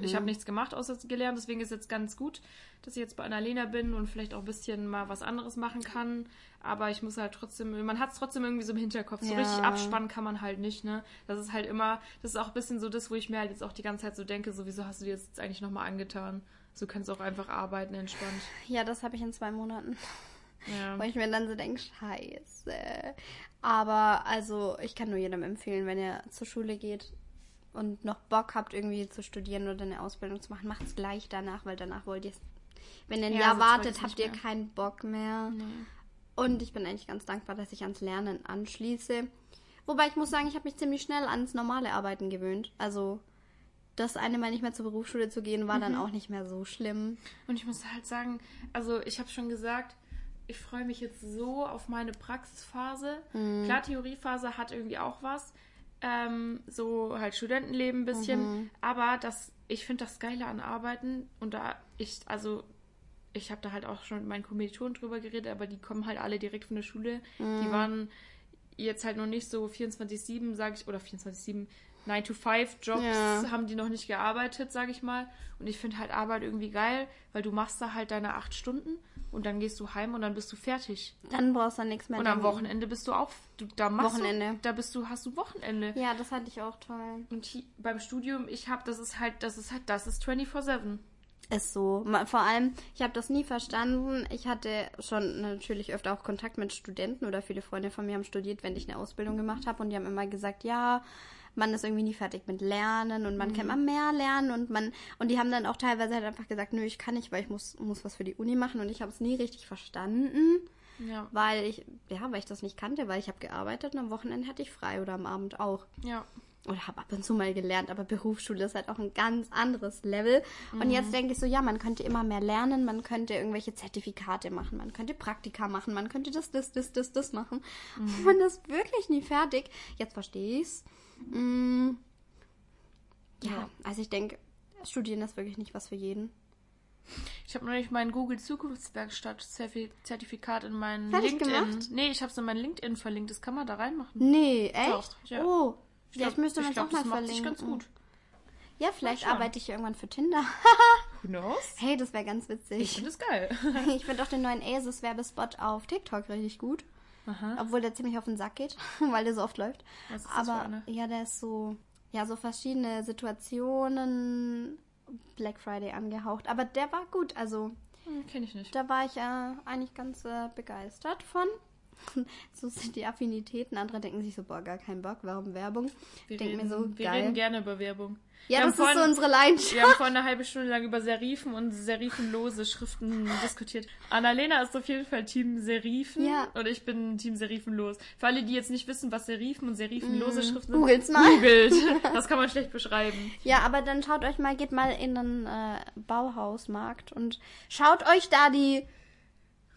S1: ich
S2: Mhm.
S1: habe nichts gemacht, außer gelernt. Deswegen ist jetzt ganz gut, dass ich jetzt bei Annalena bin und vielleicht auch ein bisschen mal was anderes machen kann. Aber ich muss halt trotzdem, man hat es trotzdem irgendwie so im Hinterkopf. So
S2: Ja.
S1: richtig abspannen kann man halt nicht, ne? Das ist halt immer, das ist auch ein bisschen so das, wo ich mir halt jetzt auch die ganze Zeit so denke, so, wieso hast du dir das jetzt eigentlich nochmal angetan? So kannst du auch einfach arbeiten, entspannt.
S2: Ja, das habe ich in zwei Monaten.
S1: Ja.
S2: Wo ich mir dann so denke, scheiße. Aber also, ich kann nur jedem empfehlen, wenn ihr zur Schule geht und noch Bock habt, irgendwie zu studieren oder eine Ausbildung zu machen, macht es gleich danach, weil danach wollt ihr es. Wenn ihr ein
S1: Ja,
S2: Jahr wartet, habt ihr
S1: mehr.
S2: keinen Bock mehr. Und ich bin eigentlich ganz dankbar, dass ich ans Lernen anschließe. Wobei ich muss sagen, ich habe mich ziemlich schnell ans normale Arbeiten gewöhnt. Also das eine Mal nicht mehr zur Berufsschule zu gehen, war
S1: Mhm.
S2: dann auch nicht mehr so schlimm.
S1: Und ich muss halt sagen, also ich habe schon gesagt, ich freue mich jetzt so auf meine Praxisphase.
S2: Mhm.
S1: Klar, Theoriephase hat irgendwie auch was. Ähm, so halt Studentenleben ein bisschen.
S2: Mhm.
S1: Aber das, ich finde das Geile an Arbeiten und da ich, also ich habe da halt auch schon mit meinen Kommilitonen drüber geredet, aber die kommen halt alle direkt von der Schule.
S2: Mhm.
S1: Die waren jetzt halt noch nicht so 24-7, sage ich, oder 24-7, 9-to-5-Jobs
S2: Ja.
S1: haben die noch nicht gearbeitet, sage ich mal. Und ich finde halt Arbeit irgendwie geil, weil du machst da halt deine acht Stunden und dann gehst du heim und dann bist du fertig.
S2: Dann brauchst du nichts mehr.
S1: Und am. Wochenende bist du auch, du, da machst
S2: Wochenende.
S1: du, da bist du, hast du Wochenende.
S2: Ja, das hatte ich auch toll.
S1: Und hi- beim Studium, ich habe, das ist halt, das ist halt, das ist 24-7.
S2: Ist so. Vor allem, ich habe das nie verstanden. Ich hatte schon natürlich öfter auch Kontakt mit Studenten oder viele Freunde von mir haben studiert, wenn ich eine Ausbildung gemacht habe und die haben immer gesagt, ja, man ist irgendwie nie fertig mit Lernen und man kann immer mehr lernen und man und die haben dann auch teilweise halt einfach gesagt, nö, ich kann nicht, weil ich muss muss was für die Uni machen und ich habe es nie richtig verstanden,
S1: Ja,
S2: weil ich ja, weil ich das nicht kannte, weil ich habe gearbeitet und am Wochenende hatte ich frei oder am Abend auch.
S1: ja.
S2: oder habe ab und zu mal gelernt, aber Berufsschule ist halt auch ein ganz anderes Level. Und jetzt denke ich so, ja, man könnte immer mehr lernen, man könnte irgendwelche Zertifikate machen, man könnte Praktika machen, man könnte das, das, das, das, das machen. Man ist wirklich nie fertig. Jetzt verstehe ich's. Mm, ja,
S1: Ja.
S2: also ich denke, Studieren ist wirklich nicht was für jeden.
S1: Ich habe neulich mein Google Zukunftswerkstatt Zertifikat in meinen
S2: Fertig
S1: LinkedIn.
S2: gemacht?
S1: Nee, ich habe es in mein LinkedIn verlinkt. Das kann man da reinmachen.
S2: Nee, echt?
S1: Doch, ja.
S2: Oh,
S1: Ich
S2: vielleicht
S1: glaub-
S2: müsste man
S1: ich
S2: es auch mal
S1: das
S2: verlinken.
S1: sich ganz gut.
S2: Ja, vielleicht arbeite ich irgendwann für Tinder. *laughs*
S1: Who knows?
S2: hey, das wäre ganz
S1: Ich
S2: witzig.
S1: finde es geil. *laughs*
S2: Ich finde auch den neuen Asus-Werbespot auf TikTok richtig gut.
S1: Aha.
S2: Obwohl der ziemlich auf den Sack geht, *laughs* weil der so oft läuft.
S1: Was ist das
S2: Aber ja, der ist so, ja, so verschiedene Situationen Black Friday angehaucht. Aber der war gut, also
S1: Hm, Kenne ich nicht.
S2: da war ich äh, eigentlich ganz äh, begeistert von. *laughs* so sind die Affinitäten. Andere denken sich so, boah, gar keinen Bock, warum Werbung?
S1: Wir,
S2: Denk
S1: reden,
S2: mir so,
S1: wir
S2: geil.
S1: reden gerne über Werbung.
S2: Ja,
S1: wir
S2: das ist so
S1: vorhin-
S2: unsere Leidenschaft.
S1: Wir haben vor eine halbe Stunde lang über Serifen und serifenlose Schriften diskutiert. Annalena ist auf jeden Fall Team Serifen
S2: Ja.
S1: und ich bin Team serifenlos. Für alle, die jetzt nicht wissen, was Serifen und serifenlose Schriften sind.
S2: Googles mal.
S1: googelt. *laughs* Das kann man schlecht beschreiben.
S2: Ja, aber dann schaut euch mal, geht mal in den äh, Bauhausmarkt und schaut euch da die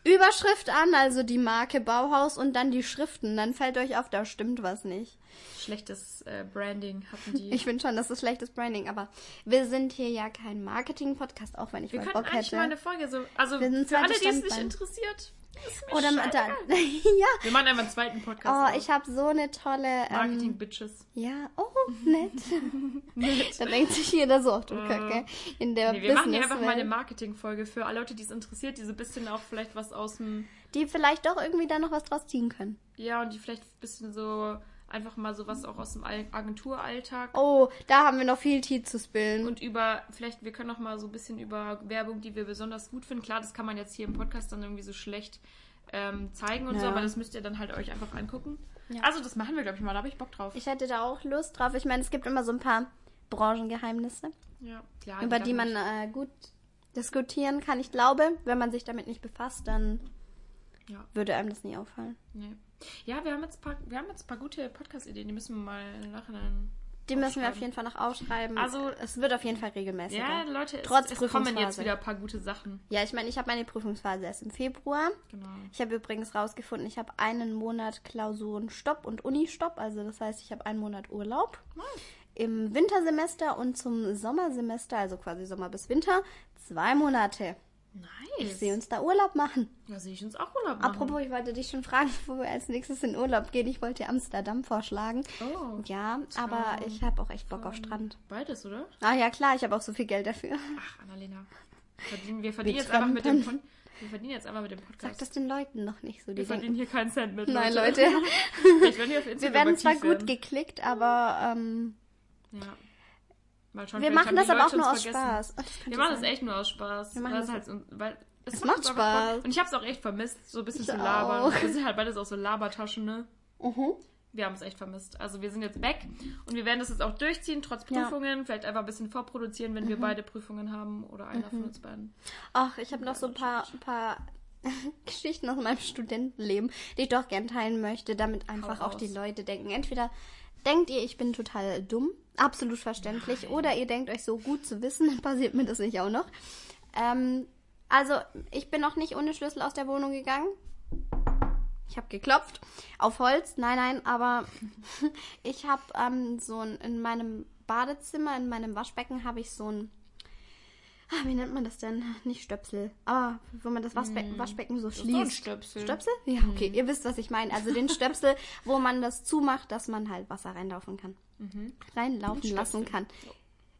S2: Überschrift an, also die Marke Bauhaus und dann die Schriften. Dann fällt euch auf, da stimmt was nicht.
S1: Schlechtes äh, Branding hatten die.
S2: Ich finde schon, das ist schlechtes Branding, aber wir sind hier ja kein Marketing-Podcast, auch wenn ich
S1: wir
S2: mal
S1: könnten
S2: Bock
S1: eigentlich
S2: hätte.
S1: mal eine Folge so. Also
S2: Wir sind
S1: für alle, die es nicht interessiert.
S2: Oder dann. *laughs* ja.
S1: Wir machen einfach einen zweiten Podcast.
S2: Oh,
S1: aus.
S2: ich habe so eine tolle. Ähm,
S1: Marketing-Bitches.
S2: ja, oh, nett. *laughs* da denkt sich jeder so, ach du Kacke. In der
S1: Nee, wir machen hier einfach mal eine. Marketing-Folge für alle Leute, die es interessiert, die so ein bisschen auch vielleicht was aus dem
S2: Die vielleicht doch irgendwie da noch was draus ziehen können.
S1: Ja, und die vielleicht ein bisschen so einfach mal sowas auch aus dem Al- Agenturalltag
S2: Oh, da haben wir noch viel Tee zu spillen.
S1: und über, vielleicht, wir können auch mal so ein bisschen über Werbung, die wir besonders gut finden. Klar, das kann man jetzt hier im Podcast dann irgendwie so schlecht ähm, zeigen und so,
S2: Ja.
S1: aber das müsst ihr dann halt euch einfach angucken.
S2: Ja.
S1: Also, das machen wir, glaube ich, mal. Da habe ich Bock drauf.
S2: Ich hätte da auch Lust drauf. Ich meine, es gibt immer so ein paar Branchengeheimnisse,
S1: ja, klar.
S2: über die man äh, gut diskutieren kann. Ich glaube, wenn man sich damit nicht befasst, dann würde einem das nie auffallen.
S1: Nee. Ja, wir haben jetzt ein paar, wir haben jetzt ein paar gute Podcast-Ideen, die müssen wir mal im Nachhinein.
S2: Die müssen wir auf jeden Fall noch ausschreiben.
S1: Also-
S2: es wird auf jeden Fall regelmäßiger.
S1: Ja, Leute, es,
S2: Trotz
S1: es kommen jetzt wieder ein paar gute Sachen.
S2: Ja, ich meine, ich habe meine Prüfungsphase erst im Februar.
S1: Genau.
S2: Ich habe übrigens rausgefunden, ich habe einen Monat Klausurenstopp und Unistopp. Also das heißt, ich habe einen Monat Urlaub. Im Wintersemester und zum Sommersemester, also quasi Sommer bis Winter, zwei Monate. Ich
S1: Nice.
S2: sehe uns da Urlaub machen.
S1: Ja, sehe ich uns auch Urlaub machen.
S2: Apropos, ich wollte dich schon fragen, *laughs* wo wir als nächstes in Urlaub gehen. Ich wollte Amsterdam vorschlagen.
S1: Oh.
S2: Ja, aber ich habe auch echt Bock auf Strand.
S1: Beides, oder?
S2: Ah ja, klar, ich habe auch so viel Geld dafür.
S1: Ach, Annalena. Verdienen, wir *laughs* verdienen
S2: Wir
S1: jetzt einfach mit dem Wir verdienen jetzt einfach mit dem Podcast.
S2: Sag das den Leuten noch nicht so. Die
S1: wir verdienen
S2: denken,
S1: hier keinen Cent mit.
S2: nein, Leute, *laughs*
S1: Ich auf Instagram
S2: wir werden zwar gut
S1: werden.
S2: geklickt, aber ähm,
S1: Ja. Mal schauen,
S2: wir machen das aber auch nur aus
S1: vergessen.
S2: Spaß. Oh, das
S1: Wir machen das
S2: sein.
S1: echt nur aus Spaß.
S2: Wir machen
S1: weil
S2: das-
S1: es halt, weil es,
S2: Es
S1: macht Bock.
S2: Spaß.
S1: Und ich habe es auch echt vermisst, so ein bisschen
S2: Ich
S1: zu labern.
S2: auch.
S1: Wir sind halt beides auch so Labertaschen, ne?
S2: Mhm.
S1: Wir haben es echt vermisst. Also wir sind jetzt weg und wir werden das jetzt auch durchziehen, trotz
S2: Ja. Mhm.
S1: Prüfungen. Vielleicht einfach ein bisschen vorproduzieren, wenn wir beide Prüfungen haben oder einer von uns beiden.
S2: Ach, ich habe noch so ein paar, ein paar *laughs* Geschichten aus meinem Studentenleben, die ich doch gern teilen möchte, damit einfach
S1: Hau
S2: auch die. Leute denken. Entweder denkt ihr, ich bin total dumm, absolut verständlich, oder ihr denkt euch so gut zu wissen, dann passiert mir das nicht auch noch. Ähm, also, ich bin noch nicht ohne Schlüssel aus der Wohnung gegangen. Ich habe geklopft auf Holz. Nein, nein, aber *laughs* ich habe ähm, so ein, in meinem Badezimmer, in meinem Waschbecken habe ich so ein Ah, wie nennt man das denn? Nicht Stöpsel. Aber wo man das Waschbecken, Waschbecken so
S1: ist doch ein
S2: schließt.
S1: Stöpsel.
S2: Stöpsel? Ja, okay. Ihr wisst, was ich meine. Also den Stöpsel, wo man das zumacht, dass man halt Wasser reinlaufen kann. Reinlaufen
S1: Ein
S2: lassen kann.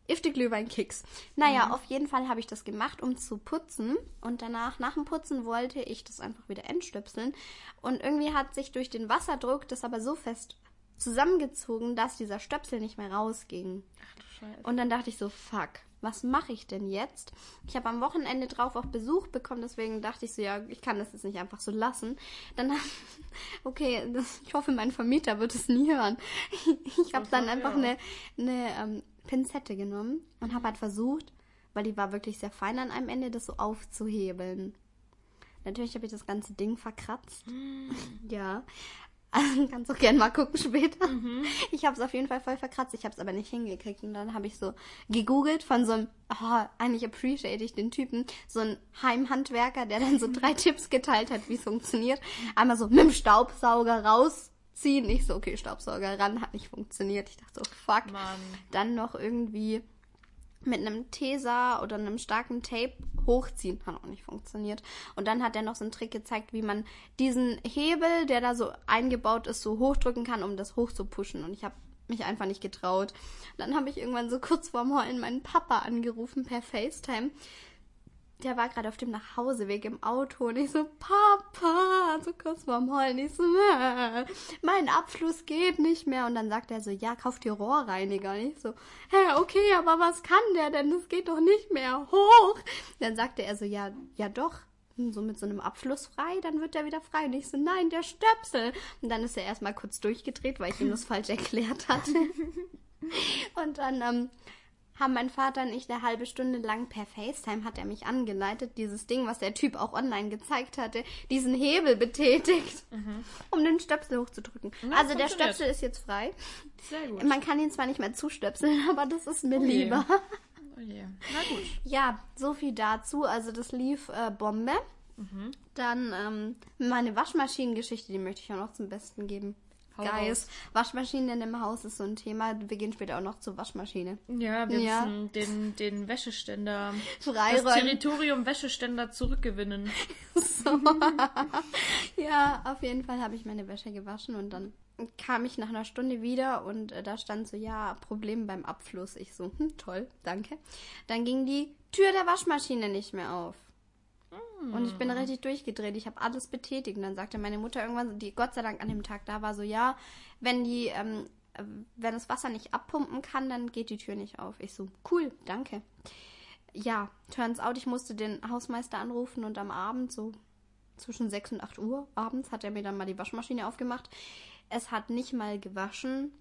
S2: Ifte Glühwein-Kicks. Naja, auf jeden Fall habe ich das gemacht, um zu putzen. Und danach, nach dem Putzen, wollte ich das einfach wieder entstöpseln. Und irgendwie hat sich durch den Wasserdruck das aber so fest zusammengezogen, dass dieser Stöpsel nicht mehr rausging.
S1: Ach du Scheiße.
S2: Und dann dachte ich so, fuck, was mache ich denn jetzt? Ich habe am Wochenende drauf auch Besuch bekommen, deswegen dachte ich so, ja, ich kann das jetzt nicht einfach so lassen. Dann, *laughs* okay, das, ich hoffe, mein Vermieter wird es nie hören. *laughs* Ich habe dann einfach eine, eine ähm, Pinzette genommen und habe halt versucht, weil die war wirklich sehr fein an einem Ende, das so aufzuhebeln. Natürlich habe ich das ganze Ding verkratzt. *laughs* Ja. Also *laughs* kannst auch gerne mal gucken später. Ich habe es auf jeden Fall voll verkratzt. Ich habe es aber nicht hingekriegt. Und dann habe ich so gegoogelt von so einem, oh, eigentlich appreciate ich den Typen, so ein Heimhandwerker, der dann so *laughs* drei Tipps geteilt hat, wie es funktioniert. Einmal so mit dem Staubsauger rausziehen. Ich so, okay, Staubsauger ran, hat nicht funktioniert. Ich dachte so, fuck.
S1: Mann.
S2: Dann noch irgendwie mit einem Tesa oder einem starken Tape hochziehen. Hat auch nicht funktioniert. Und dann hat er noch so einen Trick gezeigt, wie man diesen Hebel, der da so eingebaut ist, so hochdrücken kann, um das hoch zu pushen. Und ich habe mich einfach nicht getraut. Dann habe ich irgendwann so *laughs* kurz vorm Heulen meinen Papa angerufen per FaceTime. Der war gerade auf dem Nachhauseweg im Auto und ich so, Papa, so kurz vorm Heulen. Ich so, äh, mein Abfluss geht nicht mehr. Und dann sagt er so, ja, kauf dir Rohrreiniger. Und ich so, hä, okay, aber was kann der denn? Das geht doch nicht mehr hoch. Dann sagte er so, ja, ja doch. So mit so einem Abfluss frei, dann wird er wieder frei. Und ich so, nein, der Stöpsel. Und dann ist er erstmal kurz durchgedreht, weil ich ihm das falsch erklärt hatte. *laughs* Und dann ähm, haben mein Vater und ich eine halbe Stunde lang per FaceTime hat er mich angeleitet, dieses Ding, was der Typ auch online gezeigt hatte, diesen Hebel betätigt, um den Stöpsel hochzudrücken.
S1: Na,
S2: also der. Stöpsel ist jetzt frei.
S1: Sehr gut.
S2: Man kann ihn zwar nicht mehr zustöpseln, *laughs* aber das ist mir
S1: Oh
S2: lieber.
S1: Oh je. Na gut.
S2: Ja, so viel dazu. Also das lief äh, Bombe.
S1: Mhm.
S2: Dann ähm, meine Waschmaschinengeschichte, die möchte ich auch noch zum Besten geben. Guys, Waschmaschinen im Haus ist so ein Thema. Wir gehen später auch noch zur Waschmaschine.
S1: Ja, wir
S2: Ja.
S1: müssen den, den Wäscheständer, *laughs* das
S2: Freiräumen.
S1: Territorium Wäscheständer zurückgewinnen. *laughs*
S2: Ja, auf jeden Fall habe ich meine Wäsche gewaschen und dann kam ich nach einer Stunde wieder und äh, da stand so, ja, Problem beim Abfluss. Ich so, hm, toll, danke. Dann ging die Tür der Waschmaschine nicht mehr auf. Und ich bin richtig durchgedreht. Ich habe alles betätigt. Und dann sagte meine Mutter irgendwann, die Gott sei Dank an dem Tag da war, so, ja, wenn die, ähm, äh, wenn das Wasser nicht abpumpen kann, dann geht die Tür nicht auf. Ich so, cool, danke. Ja, turns out, ich musste den Hausmeister anrufen und am Abend, so zwischen 6 und 8 Uhr abends, hat er mir dann mal die Waschmaschine aufgemacht. Es hat nicht mal gewaschen.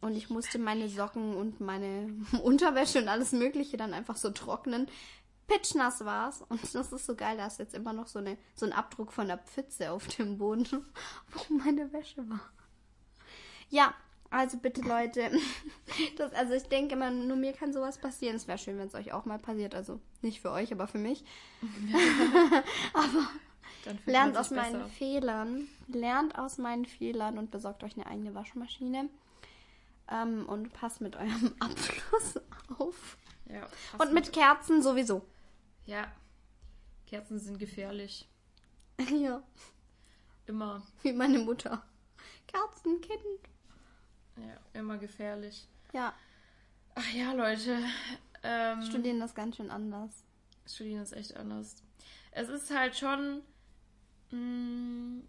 S2: Und ich musste meine Socken und meine *laughs* Unterwäsche und alles Mögliche dann einfach so trocknen. Pitschnass war's. Und das ist so geil, da ist jetzt immer noch so, eine, so ein Abdruck von der Pfütze auf dem Boden, *laughs* wo meine Wäsche war. Ja, also bitte Leute. *laughs* Das, also ich denke immer, nur mir kann sowas passieren. Es wäre schön, wenn es euch auch mal passiert. Also nicht für euch, aber für mich. *laughs*
S1: Dann fühlt
S2: Lernt aus meinen
S1: besser.
S2: Fehlern. Lernt aus meinen Fehlern und besorgt euch eine eigene Waschmaschine. Ähm, und passt mit eurem Abfluss auf.
S1: Ja,
S2: Und mit Kerzen sowieso.
S1: Ja. Kerzen sind gefährlich. *laughs*
S2: ja,
S1: Immer.
S2: wie meine Mutter. Kerzenkind.
S1: Ja, immer gefährlich.
S2: Ja,
S1: Ach ja, Leute. Ähm,
S2: studieren das ganz schön anders.
S1: Studieren ist echt anders. Es ist halt schon mh,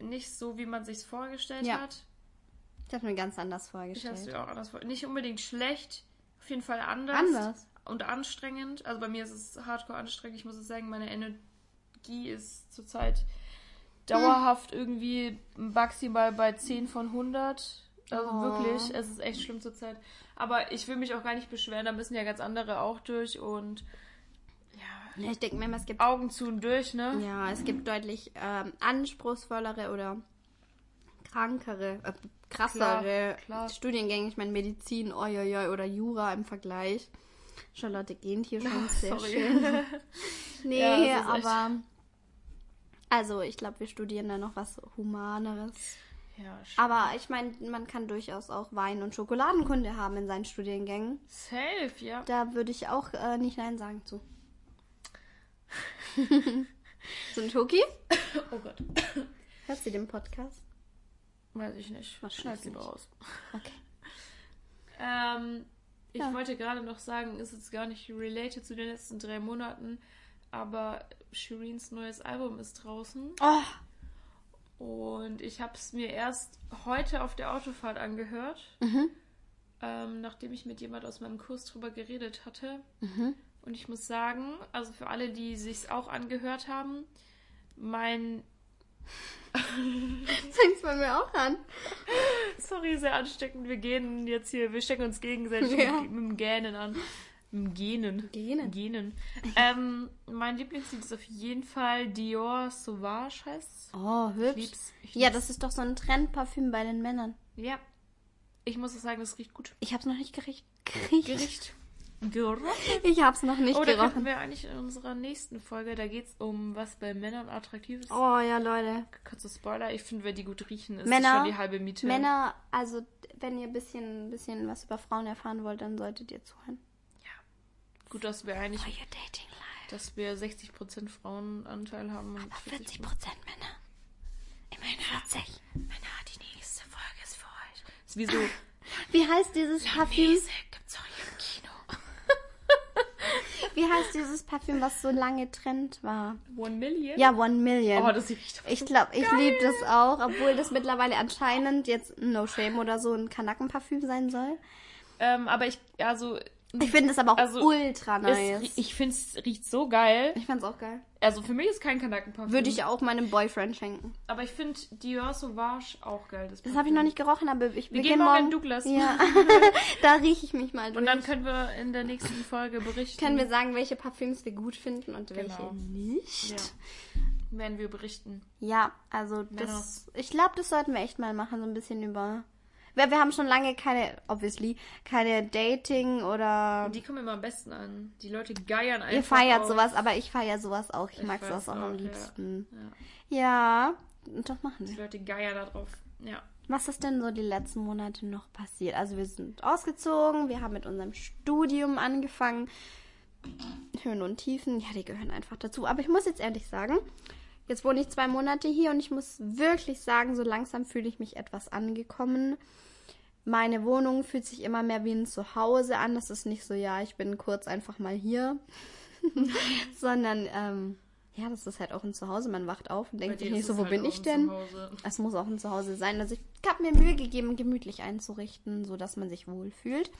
S1: nicht so, wie man sich's vorgestellt
S2: Ja.
S1: hat.
S2: Ich habe mir ganz anders
S1: Ich hab's
S2: vorgestellt.
S1: mir auch anders vor. Nicht unbedingt schlecht, auf jeden Fall anders.
S2: Anders.
S1: Und anstrengend. Also bei mir ist es hardcore anstrengend. Ich muss es sagen, meine Energie ist zurzeit dauerhaft irgendwie maximal bei 10 von 100. Also
S2: Oh.
S1: wirklich, es ist echt schlimm zurzeit. Aber ich will mich auch gar nicht beschweren, da müssen ja ganz andere auch durch und ja,
S2: Ja, ich denke mir immer, es gibt
S1: Augen zu und durch, ne?
S2: Ja, es gibt deutlich ähm, anspruchsvollere oder krankere, äh, krassere
S1: Klar, klar.
S2: Studiengänge. Ich meine Medizin, oi, oi, oi, oder Jura im Vergleich. Charlotte gähnt hier schon sehr
S1: Sorry.
S2: schön. *laughs* Nee,
S1: Ja, echt-
S2: aber also ich glaube, wir studieren da noch was Humaneres.
S1: Ja, sch-
S2: Aber ich meine, man kann durchaus auch Wein- und Schokoladenkunde haben in seinen Studiengängen.
S1: safe, ja.
S2: Da würde ich auch äh, nicht Nein sagen zu. *laughs* so ein Schoki? *laughs*
S1: Oh Gott.
S2: Hört sie den Podcast?
S1: Weiß ich nicht.
S2: Wahrscheinlich
S1: Schneid's lieber aus.
S2: Okay.
S1: Ähm, ich
S2: Ja.
S1: wollte gerade noch sagen, ist jetzt gar nicht related zu den letzten drei Monaten, aber Shireens neues Album ist draußen
S2: Oh,
S1: und ich habe es mir erst heute auf der Autofahrt angehört,
S2: Mhm.
S1: ähm, nachdem ich mit jemand aus meinem Kurs drüber geredet hatte.
S2: Mhm.
S1: Und ich muss sagen, also für alle, die sich's auch angehört haben, mein *laughs*
S2: fängt's bei mir auch an.
S1: Sorry, sehr ansteckend. Wir gehen jetzt hier, wir stecken uns gegenseitig
S2: Ja.
S1: mit, mit dem Gähnen an. Genen.
S2: Genen.
S1: Genen. ähm, mein Lieblingslied ist auf jeden Fall Dior Sauvage heißt.
S2: Oh,
S1: Ich
S2: hübsch.
S1: lieb's. Ich
S2: Ja,
S1: lieb's.
S2: das ist doch so ein Trendparfüm bei den Männern.
S1: Ja. Ich muss auch sagen, das riecht gut.
S2: Ich hab's noch nicht geriecht. Geriecht.
S1: Gericht. Gerochen.
S2: Ich hab's noch nicht
S1: Oh, da könnten
S2: gerochen.
S1: wir eigentlich in unserer nächsten Folge, da geht's um was bei Männern attraktiv ist.
S2: Oh ja, Leute.
S1: Kurzer Spoiler, ich finde, wenn die gut riechen, ist
S2: Männer-
S1: schon die halbe Miete.
S2: Männer, also wenn ihr ein bisschen, bisschen was über Frauen erfahren wollt, dann solltet ihr zuhören.
S1: Gut, dass wir eigentlich,
S2: Euer Dating Life.
S1: dass wir 60% Frauenanteil haben
S2: Aber 40
S1: 40%.
S2: Prozent Männer. Immerhin 40.
S1: Männer, die nächste Folge ist für euch. Ist wie so,
S2: Wie heißt dieses Parfüm?
S1: Mäßig gibt's auch hier im Kino.
S2: Wie heißt dieses Parfüm, was so lange Trend war?
S1: One Million?
S2: Ja, One Million.
S1: Oh, das riecht aber
S2: ich glaube, ich liebe das auch, obwohl das mittlerweile anscheinend jetzt No Shame oder so ein Kanackenparfüm sein soll.
S1: Ähm, aber ich, also,
S2: Ich finde es aber auch
S1: Also,
S2: ultra nice.
S1: es, ich finde es riecht so geil.
S2: ich fand's auch geil.
S1: Also für mich ist kein Kanackenparfüm.
S2: Würde ich auch meinem Boyfriend schenken.
S1: Aber ich finde Dior Sauvage auch geil. Das,
S2: Das habe ich noch nicht gerochen, aber ich
S1: Wir
S2: wir
S1: gehen morgen in Douglas.
S2: Ja, *laughs* da rieche ich mich mal durch.
S1: Und dann können wir in der nächsten Folge berichten.
S2: können wir sagen, welche Parfüms wir gut finden und welche
S1: Genau.
S2: nicht.
S1: Ja. Werden wir berichten.
S2: Ja, also das, ich glaube, das sollten wir echt mal machen, so ein bisschen über. Wir, wir haben schon lange keine, obviously, keine Dating oder.
S1: Die kommen immer am besten an. Die Leute geiern einfach.
S2: Ihr feiert
S1: auf.
S2: sowas, aber ich feiere sowas auch. Ich,
S1: Ich
S2: mag sowas auch am
S1: auch,
S2: liebsten.
S1: Ja.
S2: Ja, das machen
S1: Die
S2: wir.
S1: Leute geiern da drauf. Ja.
S2: Was ist denn so die letzten Monate noch passiert? Also wir sind ausgezogen, wir haben mit unserem Studium angefangen. Höhen und Tiefen, ja, die gehören einfach dazu. Aber ich muss jetzt ehrlich sagen, jetzt wohne ich zwei Monate hier und ich muss wirklich sagen, so langsam fühle ich mich etwas angekommen. Meine Wohnung fühlt sich immer mehr wie ein Zuhause an. Das ist nicht so, ja, ich bin kurz einfach mal hier, *laughs* sondern ähm, ja, das ist halt auch ein Zuhause. Man wacht auf und denkt sich nicht so, wo
S1: halt
S2: bin ich denn? Es muss auch ein Zuhause sein. Also ich habe mir Mühe gegeben, gemütlich einzurichten, sodass man sich wohlfühlt.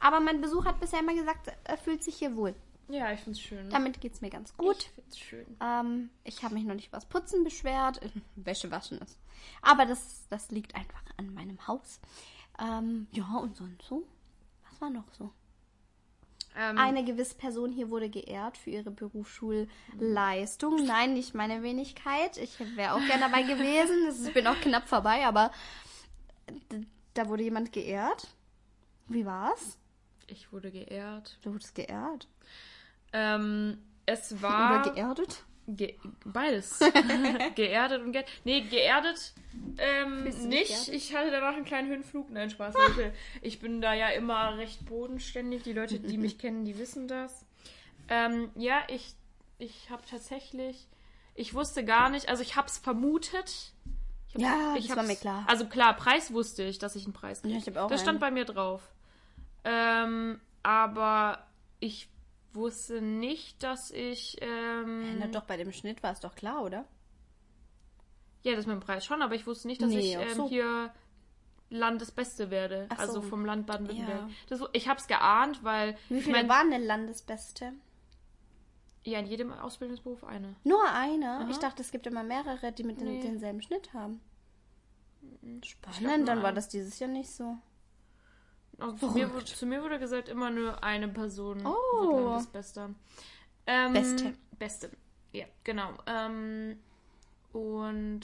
S2: Aber mein Besuch hat bisher immer gesagt, er fühlt sich hier wohl.
S1: Ja, ich find's schön.
S2: Damit geht's mir ganz gut.
S1: Ich find's schön.
S2: Ähm, ich habe mich noch nicht was Putzen beschwert. *laughs* Wäsche waschen ist. Aber das, das liegt einfach an meinem Haus. Ähm, ja, und sonst so? Was war noch so?
S1: Ähm,
S2: Eine gewisse Person hier wurde geehrt für ihre Berufsschulleistung. Nein, nicht meine Wenigkeit. Ich wäre auch gerne dabei gewesen. Ich bin auch knapp vorbei, aber da wurde jemand geehrt. Wie war's?
S1: ich wurde geehrt.
S2: Du wurdest geehrt.
S1: Ähm, es war.
S2: Oder geerdet?
S1: Ge beides. *laughs* geerdet und geerdet. Nee, geerdet ähm, nicht.
S2: nicht?
S1: Ich hatte danach einen kleinen Höhenflug. Nein, Spaß. Leute. Ich bin da ja immer recht bodenständig. Die Leute, die mich kennen, die wissen das. Ähm, ja, ich, ich habe tatsächlich. Ich wusste gar nicht, also ich habe es vermutet. Ich hab-
S2: Ja,
S1: ich
S2: das war mir klar.
S1: Also klar, Preis wusste ich, dass ich einen Preis kriege.
S2: Ja, ich hab auch
S1: Das stand
S2: einen.
S1: bei mir drauf. Ähm, aber ich wusste nicht, dass ich. Ähm,
S2: Na doch, bei dem Schnitt war es doch klar, oder?
S1: ja, das mit dem Preis schon, aber ich wusste nicht, dass
S2: Nee,
S1: ich ähm,
S2: so.
S1: hier Landesbeste werde.
S2: Ach
S1: also
S2: so.
S1: vom Land Baden-Württemberg.
S2: Ja.
S1: Ich habe es geahnt, weil
S2: Wie
S1: ich
S2: viele
S1: mein,
S2: waren denn Landesbeste?
S1: ja in jedem Ausbildungsberuf eine.
S2: Nur eine?
S1: Aha.
S2: Ich dachte, es gibt immer mehrere, die mit
S1: Nee.
S2: denselben Schnitt haben.
S1: Ich
S2: Spannend, dann war das dieses Jahr nicht so.
S1: Also zu, mir, zu mir wurde gesagt, immer nur eine Person
S2: Oh.
S1: wird Landesbester. Ähm,
S2: Beste.
S1: Beste. Ja, genau. Ähm, und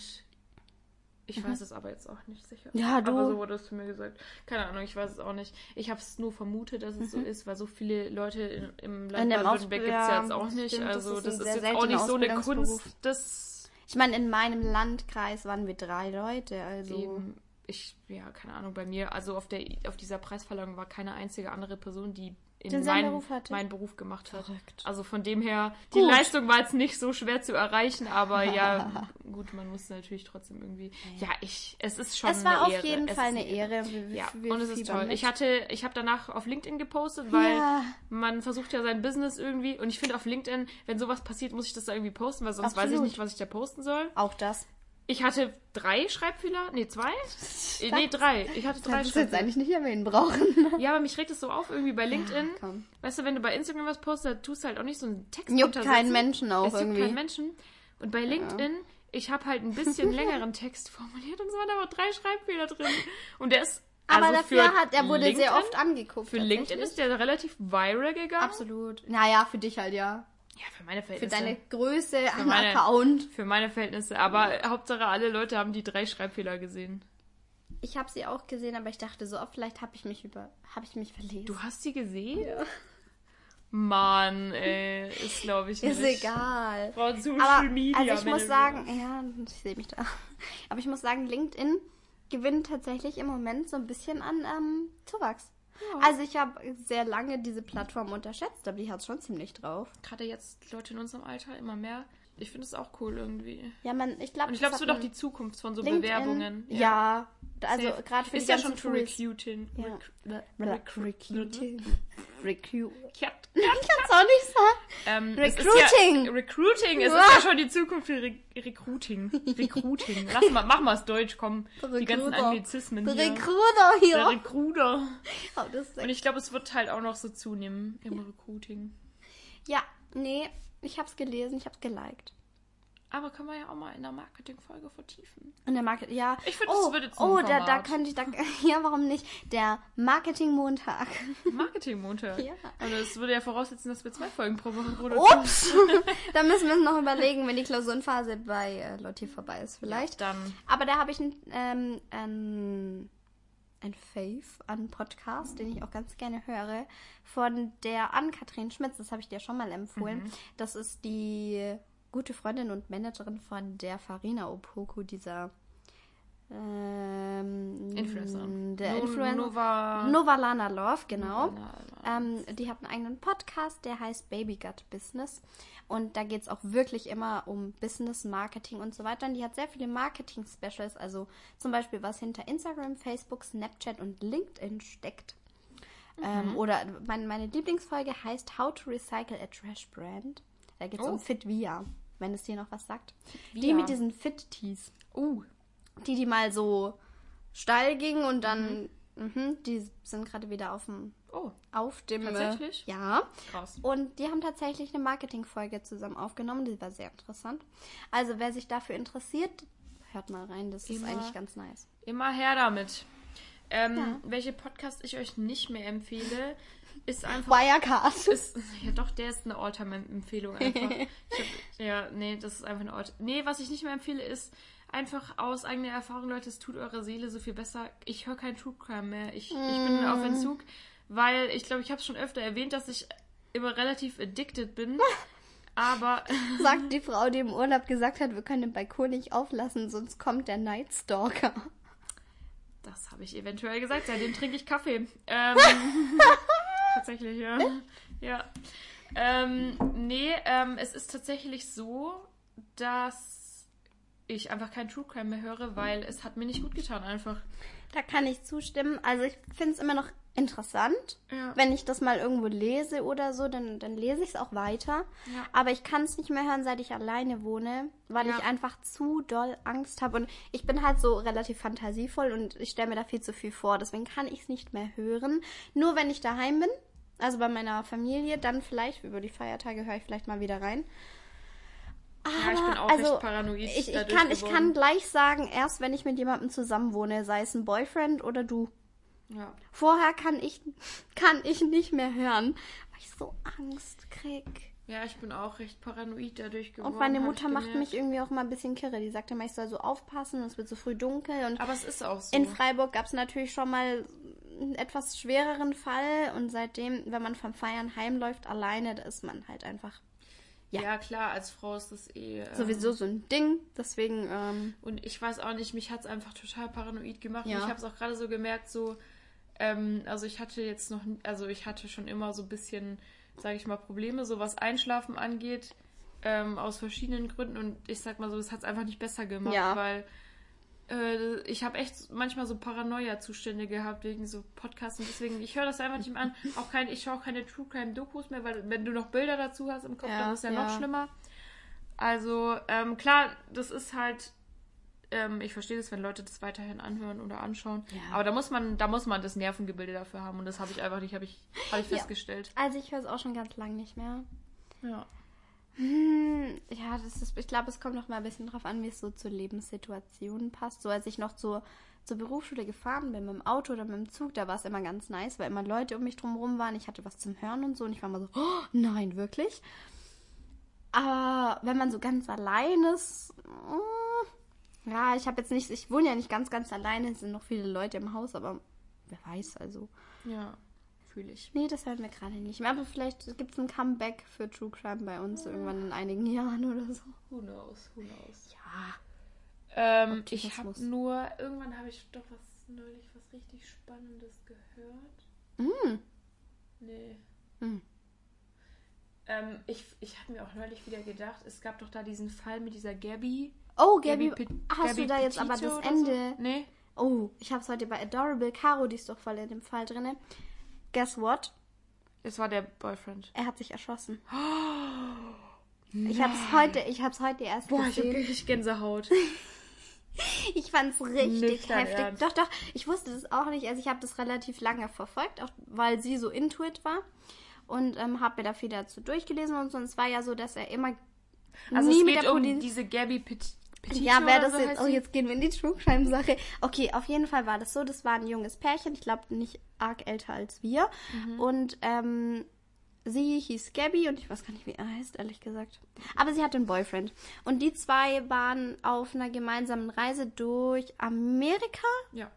S1: ich weiß es aber jetzt auch nicht sicher.
S2: Mhm. Ja, du.
S1: Aber so wurde es zu mir gesagt. Keine Ahnung, ich weiß es auch nicht. Ich habe es nur vermutet, dass es so ist, weil so viele Leute in, im Land
S2: Mhm.
S1: Baden-Württemberg gibt es ja jetzt auch nicht.
S2: stimmt, das
S1: also
S2: ist
S1: das ist, jetzt auch nicht so eine. Kunst, das
S2: Ich meine, in meinem Landkreis waren wir drei Leute, also.
S1: eben, ich, ja, keine Ahnung, bei mir, also auf der auf dieser Preisverleihung war keine einzige andere Person, die in meinen,
S2: Beruf hatte?
S1: meinen Beruf gemacht hat.
S2: Verrückt.
S1: Also von dem her, die
S2: Gut.
S1: Leistung war jetzt nicht so schwer zu erreichen, aber *laughs* ja, gut, man muss natürlich trotzdem irgendwie. Ja, ich, es ist schon
S2: es war auf
S1: Ehre.
S2: jeden
S1: Es
S2: Fall eine Ehre. Wir,
S1: Ja,
S2: wir
S1: und es ist toll.
S2: mit.
S1: Ich hatte, ich habe danach auf LinkedIn gepostet, weil
S2: Ja.
S1: man versucht ja sein Business irgendwie und ich finde auf LinkedIn, wenn sowas passiert, muss ich das da irgendwie posten, weil sonst weiß ich
S2: Absolut.
S1: nicht, was ich da posten soll.
S2: auch das.
S1: Ich hatte drei Schreibfehler, nee, zwei? Äh, nee, drei. Ich hatte drei
S2: Das jetzt
S1: Schreibfehler.
S2: eigentlich nicht erwähnen brauchen.
S1: Ja, aber mich regt es so auf irgendwie bei LinkedIn.
S2: komm.
S1: Weißt du, wenn du bei Instagram was postest, tust du halt auch nicht so einen Text
S2: Juckt keinen Menschen auch
S1: es juckt
S2: irgendwie.
S1: keinen Menschen. Und bei LinkedIn, ich habe halt ein bisschen *laughs* längeren Text formuliert und es waren aber drei Schreibfehler drin. Und der ist
S2: Aber
S1: Also
S2: dafür
S1: für
S2: hat er wurde sehr
S1: LinkedIn-
S2: oft angeguckt.
S1: Für LinkedIn ist der relativ viral gegangen.
S2: Absolut. Naja, für dich halt ja.
S1: Ja, für meine
S2: Für
S1: Verhältnisse.
S2: deine Größe am
S1: meine-
S2: Account.
S1: Für meine Verhältnisse. Aber Hauptsache alle Leute haben die drei Schreibfehler gesehen.
S2: Ich habe sie auch gesehen, aber ich dachte so, oh, vielleicht habe ich mich über, habe ich mich verlesen.
S1: Du hast sie gesehen? Mann, ey, ist glaube ich *laughs*
S2: ist
S1: nicht.
S2: egal.
S1: Frau Social
S2: Aber
S1: Media
S2: also ich muss sagen, ja, ich sehe mich da. Aber ich muss sagen, LinkedIn gewinnt tatsächlich im Moment so ein bisschen an ähm, Zuwachs. Also ich habe sehr lange diese Plattform unterschätzt, aber die hat schon ziemlich drauf.
S1: Gerade jetzt Leute in unserem Alter immer mehr. Ich finde es auch cool irgendwie.
S2: Ja, man, ich glaube,
S1: Und ich glaube, es wird auch die Zukunft von so
S2: LinkedIn,
S1: Bewerbungen.
S2: Ja, also gerade für
S1: ist
S2: die
S1: ja schon für
S2: Tools.
S1: Recruiting.
S2: Ja.
S1: Recru-
S2: Recruiting. Recruiting.
S1: Cat.
S2: Ich kann es *laughs* auch nicht sagen.
S1: Ähm,
S2: Recruiting.
S1: Ist ja, Recruiting. Es ist ja schon die Zukunft für Re Recruiting. Recruiting. Lass mal, mach mal es Deutsch, komm. Die ganzen. Anglizismen hier.
S2: Recruiter
S1: Der
S2: hier.
S1: Recruiter.
S2: Oh, das ist
S1: Und ich glaube, es wird halt auch noch so zunehmen im Recruiting.
S2: ja, nee, ich hab's gelesen, ich hab's geliked.
S1: Aber können wir ja auch mal in der Marketing-Folge vertiefen.
S2: In der Market, ja.
S1: Ich finde,
S2: oh,
S1: das jetzt ein
S2: Oh, da, da
S1: Format.
S2: könnte ich, da, *laughs* ja, warum nicht? Der Marketing-Montag.
S1: Marketing-Montag. *laughs*
S2: Ja.
S1: Und das würde ja voraussetzen, dass wir zwei Folgen pro Woche produzieren.
S2: Ups! *laughs* da müssen wir uns noch überlegen, wenn die Klausurenphase bei äh, Lotti vorbei ist, vielleicht.
S1: Dann.
S2: Aber da habe ich ein, ähm, ein, ein Faith an Podcast, den ich auch ganz gerne höre, von der Ann-Kathrin Schmitz. Das habe ich dir schon mal empfohlen.
S1: Mhm.
S2: Das ist die gute Freundin und Managerin von der Farina Opoku, dieser ähm,
S1: Influencerin.
S2: Der
S1: No-
S2: Influencer.
S1: Nova-
S2: Novalana Love, genau.
S1: Novalana
S2: Ähm, die hat einen eigenen Podcast, der heißt Baby Gut Business. Und da geht es auch wirklich immer um Business, Marketing und so weiter. Und die hat sehr viele Marketing-Specials, also zum Beispiel was hinter Instagram, Facebook, Snapchat und LinkedIn steckt. Ähm, oder mein, meine Lieblingsfolge heißt How to Recycle a Trash Brand. Da geht es
S1: Oh.
S2: um Fit Via, wenn es dir noch was sagt. Die
S1: Via.
S2: mit diesen Fit-Tees
S1: Uh,
S2: die, die mal so steil ging und dann, mhm, die sind gerade wieder auf dem,
S1: oh,
S2: auf dem.
S1: Tatsächlich?
S2: Ja.
S1: krass.
S2: Und die haben tatsächlich eine Marketingfolge zusammen aufgenommen, die war sehr interessant. Also wer sich dafür interessiert, hört mal rein, das ist
S1: Immer.
S2: eigentlich ganz nice.
S1: Immer her damit. Ähm,
S2: Ja.
S1: Welche Podcast ich euch nicht mehr empfehle, ist einfach.
S2: Wirecard.
S1: Ist, ja, doch, der ist eine Alltime-Empfehlung einfach. hab, ja, nee, das ist einfach eine Alltime. Nee, was ich nicht mehr empfehle, ist einfach aus eigener Erfahrung, Leute, es tut eurer Seele so viel besser. Ich höre kein True Crime mehr. Ich, ich bin auf Entzug, weil ich glaube, ich habe es schon öfter erwähnt, dass ich immer relativ addicted bin. Aber *laughs*
S2: Sagt die Frau, die im Urlaub gesagt hat, wir können den Balkon nicht auflassen, sonst kommt der Night Stalker.
S1: Das habe ich eventuell gesagt. Seitdem trinke ich Kaffee. *laughs* Ähm, tatsächlich, ja. Ja. Ähm, nee, ähm, es ist tatsächlich so, dass ich einfach kein True Crime mehr höre, weil es hat mir nicht gut getan einfach.
S2: Da kann ich zustimmen. Also ich finde es immer noch interessant.
S1: Ja.
S2: Wenn ich das mal irgendwo lese oder so, dann, dann lese ich es auch weiter.
S1: Ja.
S2: Aber ich kann es nicht mehr hören, seit ich alleine wohne, weil
S1: Ja.
S2: ich einfach zu doll Angst habe. Und ich bin halt so relativ fantasievoll und ich stelle mir da viel zu viel vor. Deswegen kann ich es nicht mehr hören. Nur wenn ich daheim bin, also bei meiner Familie, dann vielleicht über die Feiertage höre ich vielleicht mal wieder rein.
S1: Ja, ich bin auch
S2: also,
S1: recht paranoid.
S2: Ich, ich, kann, ich kann gleich sagen, erst wenn ich mit jemandem zusammenwohne, sei es ein Boyfriend oder du.
S1: Ja.
S2: Vorher kann ich, kann ich nicht mehr hören, weil ich so Angst krieg.
S1: ja, ich bin auch recht paranoid dadurch geworden.
S2: Und meine Mutter macht mich irgendwie auch mal ein bisschen kirre. Die sagte immer, ich soll so aufpassen und es wird so früh dunkel. Und
S1: Aber es ist auch so.
S2: in Freiburg gab es natürlich schon mal einen etwas schwereren Fall. Und seitdem, wenn man vom Feiern heimläuft alleine, da ist man halt einfach
S1: ja.
S2: ja.
S1: klar, als Frau ist das eh. Ähm,
S2: sowieso so ein Ding. Deswegen, ähm,
S1: Und ich weiß auch nicht, mich hat es einfach total paranoid gemacht.
S2: Ja.
S1: Und ich habe es auch gerade so gemerkt, so, ähm, also ich hatte jetzt noch, also ich hatte schon immer so ein bisschen, sage ich mal, Probleme, so was Einschlafen angeht, ähm, aus verschiedenen Gründen. Und ich sag mal so, das hat es einfach nicht besser gemacht,
S2: Ja.
S1: weil äh, ich habe echt manchmal so Paranoia-Zustände gehabt wegen so Podcasts und deswegen, ich höre das einfach nicht mehr an. Auch kein, ich schaue auch keine True Crime-Dokus mehr, weil wenn du noch Bilder dazu hast im Kopf,
S2: Ja,
S1: dann ist ja,
S2: ja.
S1: noch schlimmer. Also, ähm, klar, das ist halt, ähm, ich verstehe das, wenn Leute das weiterhin anhören oder anschauen.
S2: Ja.
S1: Aber da muss man, da muss man das Nervengebilde dafür haben und das habe ich einfach nicht, habe ich, habe ich
S2: Ja.
S1: festgestellt.
S2: also ich höre es auch schon ganz lang nicht mehr.
S1: Ja.
S2: Hm, ja, das ist, ich glaube, es kommt noch mal ein bisschen drauf an, wie es so zur Lebenssituation passt. So als ich noch zur zur Berufsschule gefahren bin, mit dem Auto oder mit dem Zug, da war es immer ganz nice, weil immer Leute um mich drumherum waren. Ich hatte was zum Hören und so und ich war mal so, oh, nein, wirklich? Aber wenn man so ganz allein ist, mm, ja, ich habe jetzt nicht, ich wohne ja nicht ganz, ganz alleine, es sind noch viele Leute im Haus, aber wer weiß, also.
S1: Ja, fühle ich.
S2: Nee, das hören wir gerade nicht mehr. Aber vielleicht gibt es ein Comeback für True Crime bei uns irgendwann in einigen Jahren oder so.
S1: Who knows, who knows.
S2: Ja.
S1: Ähm, ich habe nur, irgendwann habe ich doch was neulich was richtig Spannendes gehört.
S2: Mm.
S1: Nee.
S2: Hm.
S1: Ähm, ich ich habe mir auch neulich wieder gedacht, es gab doch da diesen Fall mit dieser Gabby.
S2: Oh, Gabby,
S1: Pe-
S2: hast
S1: Gabby
S2: du da jetzt aber
S1: Petito
S2: das Ende?
S1: So? Nee.
S2: Oh, ich habe es heute bei Adorable. Caro, die ist doch voll in dem Fall drinne. Guess what?
S1: Es war der Boyfriend.
S2: Er hat sich erschossen. *gasps* Ich habe es heute, ich habe es heute erst
S1: Boah, ich hab
S2: gesehen.
S1: richtig Gänsehaut. *laughs*
S2: Ich fand's richtig
S1: Nicht
S2: heftig.
S1: Ernst.
S2: Doch, doch, ich wusste das auch nicht. Also ich habe das relativ lange verfolgt, auch weil sie so into it war. Und ähm, habe mir da viel dazu durchgelesen und so. Und es war ja so, dass er immer
S1: Also
S2: nie
S1: es geht um diese Gabby Pet Petito
S2: Ja, wer
S1: oder
S2: das
S1: so
S2: jetzt. Oh, jetzt gehen wir in die True Crime Sache. Okay, auf jeden Fall war das so. Das war ein junges Pärchen. Ich glaube nicht arg älter als wir.
S1: Mhm.
S2: Und ähm, sie hieß Gabby und ich weiß gar nicht, wie er heißt, ehrlich gesagt. Aber sie hatte einen Boyfriend. Und die zwei waren auf einer gemeinsamen Reise durch Amerika.
S1: Ja.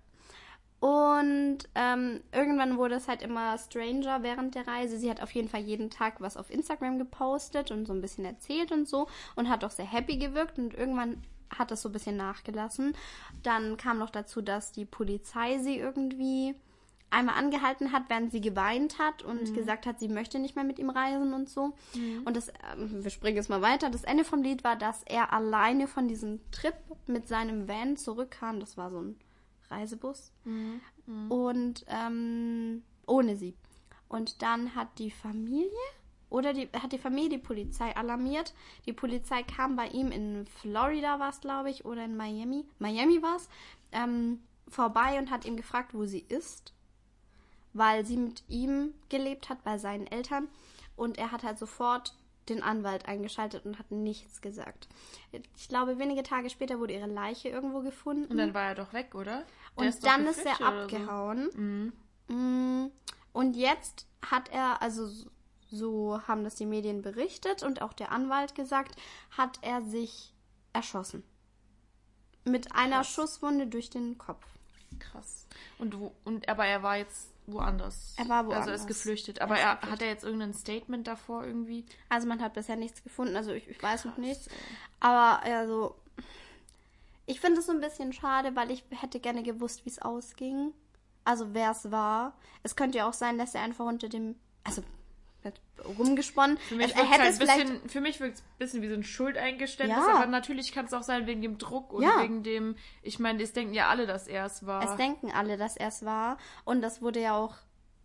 S2: Und ähm, irgendwann wurde es halt immer stranger während der Reise. Sie hat auf jeden Fall jeden Tag was auf Instagram gepostet und so ein bisschen erzählt und so und hat auch sehr happy gewirkt und irgendwann hat das so ein bisschen nachgelassen. Dann kam noch dazu, dass die Polizei sie irgendwie einmal angehalten hat, während sie geweint hat und gesagt hat, sie möchte nicht mehr mit ihm reisen und so. Und das, ähm, wir springen jetzt mal weiter. Das Ende vom Lied war, dass er alleine von diesem Trip mit seinem Van zurückkam. Das war so ein Reisebus. Und ähm, ohne sie. Und dann hat die Familie oder die, hat die Familie die Polizei alarmiert. Die Polizei kam bei ihm in Florida, war es, glaube ich, oder in Miami. Miami war es. Ähm, vorbei und hat ihn gefragt, wo sie ist. Weil sie mit ihm gelebt hat, bei seinen Eltern. Und er hat halt sofort den Anwalt eingeschaltet und hat nichts gesagt. Ich glaube, wenige Tage später wurde ihre Leiche irgendwo gefunden.
S1: Und dann war er doch weg, oder? Der
S2: Und
S1: ist
S2: dann ist er
S1: oder so.
S2: abgehauen. Mm, Und jetzt hat er, also so haben das die Medien berichtet und auch der Anwalt gesagt, hat er sich erschossen. Mit einer
S1: Krass.
S2: Schusswunde durch den Kopf.
S1: Krass. Und, wo, und aber er war jetzt woanders.
S2: Er war
S1: Also er
S2: woanders.
S1: ist geflüchtet.
S2: Er
S1: Aber er,
S2: geflüchtet.
S1: hat er jetzt irgendein Statement davor irgendwie?
S2: Also man hat bisher nichts gefunden, also ich, ich weiß noch nichts. Aber also, ich finde es so ein bisschen schade, weil ich hätte gerne gewusst, wie es ausging. Also wer es war. Es könnte ja auch sein, dass er einfach unter dem, also rumgesponnen.
S1: Für mich
S2: also,
S1: wirkt's
S2: hätte
S1: halt
S2: es
S1: ein bisschen, für mich wirkt es ein bisschen wie so ein Schuldeingeständnis,
S2: Ja.
S1: aber natürlich kann es auch sein wegen dem Druck und
S2: Ja.
S1: wegen dem, ich meine, es denken ja alle, dass er es war.
S2: Es denken alle, dass er es war. Und das wurde ja auch,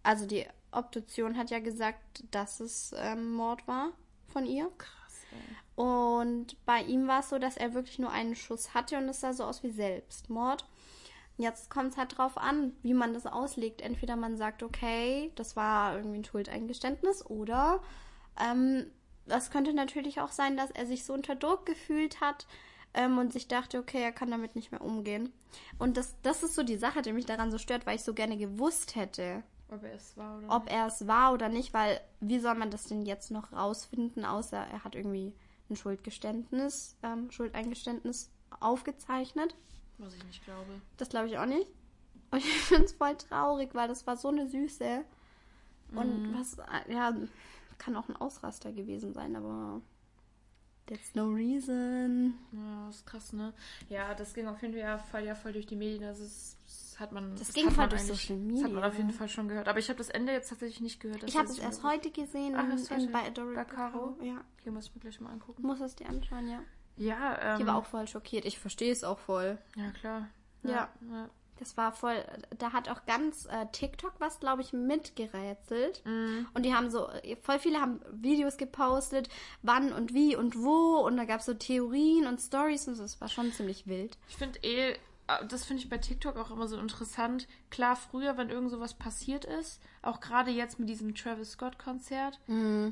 S2: also die Obduktion hat ja gesagt, dass es ähm, Mord war von ihr.
S1: Krass, ey.
S2: Und bei ihm war es so, dass er wirklich nur einen Schuss hatte und es sah so aus wie Selbstmord. Jetzt kommt es halt drauf an, wie man das auslegt. Entweder man sagt, okay, das war irgendwie ein Schuldeingeständnis oder ähm, das könnte natürlich auch sein, dass er sich so unter Druck gefühlt hat ähm, und sich dachte, okay, er kann damit nicht mehr umgehen. Und das, das ist so die Sache, die mich daran so stört, weil ich so gerne gewusst hätte,
S1: Ob er es war oder
S2: ob er es war oder nicht, weil wie soll man das denn jetzt noch rausfinden, außer er hat irgendwie ein Schuldgeständnis, ähm, Schuldeingeständnis aufgezeichnet.
S1: Was ich nicht glaube.
S2: Das glaube ich auch nicht. Und ich finde es voll traurig, weil das war so eine Süße. Und
S1: Mhm.
S2: was, äh, ja, kann auch ein Ausraster gewesen sein, aber that's no reason.
S1: Ja, das ist krass, ne? Ja, das ging auf jeden Fall ja voll durch die Medien. Also das, das hat man.
S2: Das ging
S1: hat
S2: voll durch Social
S1: Das hat man
S2: Media.
S1: auf jeden Fall schon gehört. Aber ich habe das Ende jetzt tatsächlich nicht gehört.
S2: Ich
S1: Das
S2: habe es erst heute gesehen
S1: Ach,
S2: in, in, bei
S1: Bei Caro?
S2: Ja,
S1: Hier muss ich mir gleich mal angucken.
S2: muss es dir anschauen, ja.
S1: Ja, ähm.
S2: Die war auch voll schockiert. Ich verstehe es auch voll.
S1: Ja, klar.
S2: Ja.
S1: ja.
S2: Das war voll, da hat auch ganz äh, TikTok was, glaube ich, mitgerätselt.
S1: Mhm.
S2: Und die haben so, voll viele haben Videos gepostet, wann und wie und wo. Und da gab es so Theorien und Stories und so. Das war schon ziemlich wild.
S1: Ich finde eh, das finde ich bei TikTok auch immer so interessant. Klar, früher, wenn irgend sowas passiert ist, auch gerade jetzt mit diesem Travis Scott-Konzert,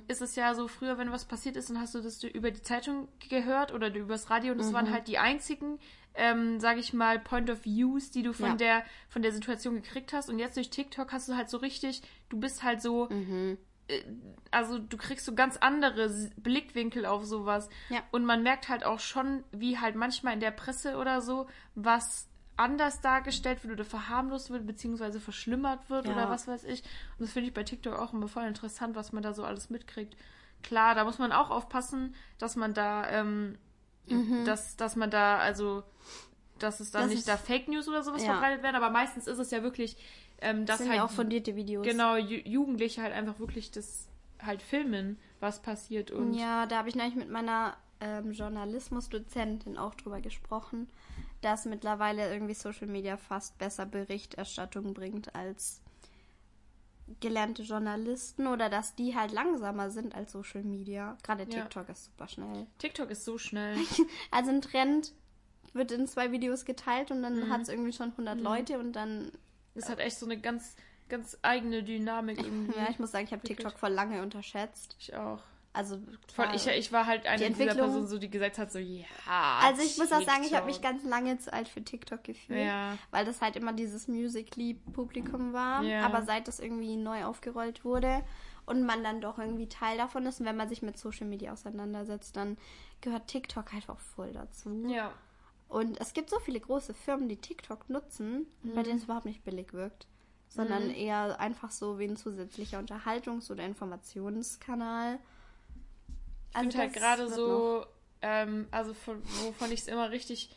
S1: ist es ja so, früher, wenn was passiert ist, dann hast du das über die Zeitung gehört oder übers Radio und das waren halt die einzigen ähm, sage ich mal, Point of Views, die du von
S2: Ja.
S1: der von der Situation gekriegt hast. Und jetzt durch TikTok hast du halt so richtig, du bist halt so,
S2: Mhm.
S1: Äh, also du kriegst so ganz andere Blickwinkel auf sowas.
S2: Ja.
S1: Und man merkt halt auch schon, wie halt manchmal in der Presse oder so was anders dargestellt wird oder verharmlost wird, beziehungsweise verschlimmert wird
S2: Ja.
S1: oder was weiß ich. Und das finde ich bei TikTok auch immer voll interessant, was man da so alles mitkriegt. Klar, da muss man auch aufpassen, dass man da, ähm, dass, dass man da, also, dass es dann
S2: Das
S1: nicht
S2: ist-
S1: da Fake News oder sowas
S2: Ja.
S1: verbreitet werden, aber meistens ist es ja wirklich, ähm,
S2: Das sind
S1: halt
S2: ja auch fundierte Videos.
S1: genau Ju Jugendliche halt einfach wirklich das halt filmen, was passiert und
S2: Ja, da habe ich neulich mit meiner ähm, Journalismusdozentin auch drüber gesprochen, dass mittlerweile irgendwie Social Media fast besser Berichterstattung bringt als gelernte Journalisten oder dass die halt langsamer sind als Social Media. Gerade
S1: Ja.
S2: TikTok ist super schnell.
S1: TikTok ist so schnell. *laughs*
S2: Also ein Trend wird in zwei Videos geteilt und dann
S1: Mhm.
S2: hat es irgendwie schon 100 Leute und dann,
S1: Es hat echt so eine ganz, ganz eigene Dynamik irgendwie.
S2: ja, ich muss sagen, ich habe. TikTok vor lange unterschätzt.
S1: Ich auch.
S2: Also klar,
S1: ich, ich war halt eine
S2: Die
S1: dieser Personen, so, die gesagt hat, so, ja.
S2: Also ich muss auch sagen, ich habe mich
S1: TikTok.
S2: ganz lange zu alt für TikTok gefühlt,
S1: Ja.
S2: weil das halt immer dieses Musically-Publikum war.
S1: Ja.
S2: Aber seit das irgendwie neu aufgerollt wurde und man dann doch irgendwie Teil davon ist und wenn man sich mit Social Media auseinandersetzt, dann gehört TikTok halt auch voll dazu.
S1: Ja.
S2: Und es gibt so viele große Firmen, die TikTok nutzen, bei denen es überhaupt nicht billig wirkt, sondern eher einfach so wie ein zusätzlicher Unterhaltungs- oder Informationskanal.
S1: Ich finde halt gerade so, ähm, also von, wovon ich es immer richtig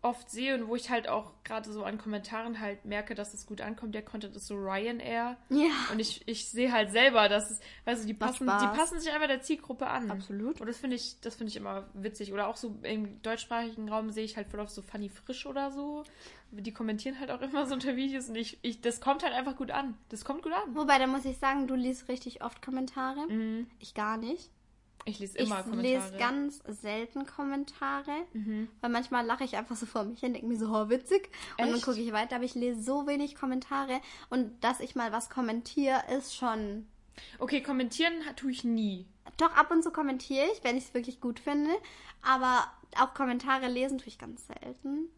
S1: oft sehe und wo ich halt auch gerade so an Kommentaren halt merke, dass es gut ankommt, der Content ist so Ryanair.
S2: Ja,
S1: Und ich, ich sehe halt selber, dass es, weißt du, die passen, die passen sich einfach der Zielgruppe an.
S2: absolut.
S1: Und das finde ich, das finde ich immer witzig. Oder auch so im deutschsprachigen Raum sehe ich halt voll auf so Funny Frisch oder so. Die kommentieren halt auch immer so unter Videos und ich, ich, das kommt halt einfach gut an. Das kommt gut an.
S2: Wobei, da muss ich sagen, du liest richtig oft Kommentare.
S1: Mhm.
S2: Ich gar nicht.
S1: Ich lese
S2: Ich
S1: immer Kommentare.
S2: lese ganz selten Kommentare,
S1: Mhm.
S2: weil manchmal lache ich einfach so vor mich hin, denke mir so, oh, witzig. Und dann gucke ich weiter, aber ich lese so wenig Kommentare und dass ich mal was kommentiere, ist schon.
S1: Okay, kommentieren tue ich nie.
S2: Doch ab und zu kommentiere ich, wenn ich es wirklich gut finde, aber auch Kommentare lesen tue ich ganz selten.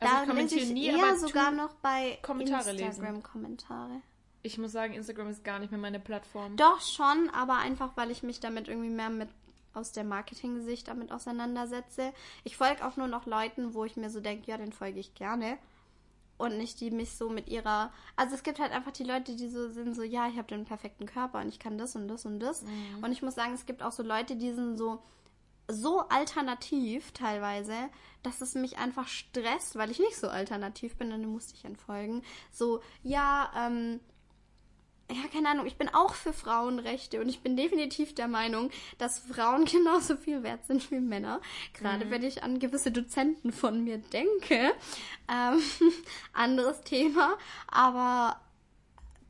S1: Also ich
S2: da lese
S1: kommentiere
S2: ich
S1: nie,
S2: eher
S1: aber
S2: sogar noch bei. Instagram-Kommentare.
S1: Ich muss sagen, Instagram ist gar nicht mehr meine Plattform.
S2: Doch schon, aber einfach, weil ich mich damit irgendwie mehr mit aus der Marketing-Sicht damit auseinandersetze. Ich folge auch nur noch Leuten, wo ich mir so denke, ja, den folge ich gerne. Und nicht die mich so mit ihrer. Also es gibt halt einfach die Leute, die so sind, so, ja, ich habe den perfekten Körper und ich kann das und das und das. Und ich muss sagen, es gibt auch so Leute, die sind so so alternativ teilweise, dass es mich einfach stresst, weil ich nicht so alternativ bin, dann musste ich entfolgen. So, ja, ähm, ja, keine Ahnung, ich bin auch für Frauenrechte und ich bin definitiv der Meinung, dass Frauen *laughs* genauso viel wert sind wie Männer. Gerade wenn ich an gewisse Dozenten von mir denke. Ähm, *laughs* anderes Thema. Aber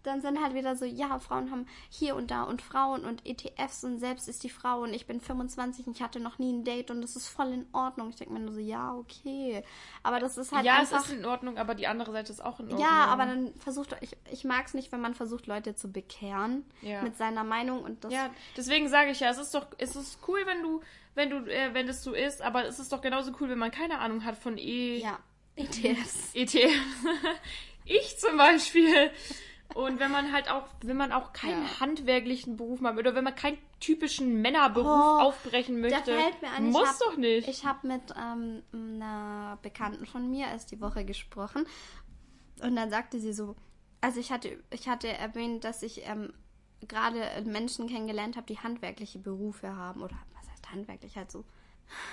S2: dann sind halt wieder so, ja, Frauen haben hier und da und Frauen und ETFs und selbst ist die Frau und ich bin 25 und ich hatte noch nie ein Date und das ist voll in Ordnung. Ich denke mir nur so, ja, okay. Aber das ist halt
S1: ja,
S2: einfach...
S1: es ist in Ordnung, aber die andere Seite ist auch in Ordnung.
S2: Ja, aber dann versucht ich ich mag es nicht, wenn man versucht Leute zu bekehren
S1: Ja.
S2: mit seiner Meinung und das
S1: Ja, deswegen sage ich ja, es ist doch, es ist cool, wenn du, wenn du, äh, wenn das so ist, aber es ist doch genauso cool, wenn man keine Ahnung hat von E
S2: ja ETFs.
S1: ETF. *laughs* ich zum Beispiel. Und wenn man halt auch, wenn man auch keinen
S2: Ja.
S1: handwerklichen Beruf macht oder wenn man keinen typischen Männerberuf
S2: Oh,
S1: aufbrechen möchte,
S2: ich
S1: muss
S2: hab-
S1: doch nicht.
S2: Ich habe mit ähm, einer Bekannten von mir erst die Woche gesprochen und dann sagte sie so, also ich hatte ich hatte erwähnt, dass ich ähm, gerade Menschen kennengelernt habe, die handwerkliche Berufe haben oder was heißt handwerklich halt so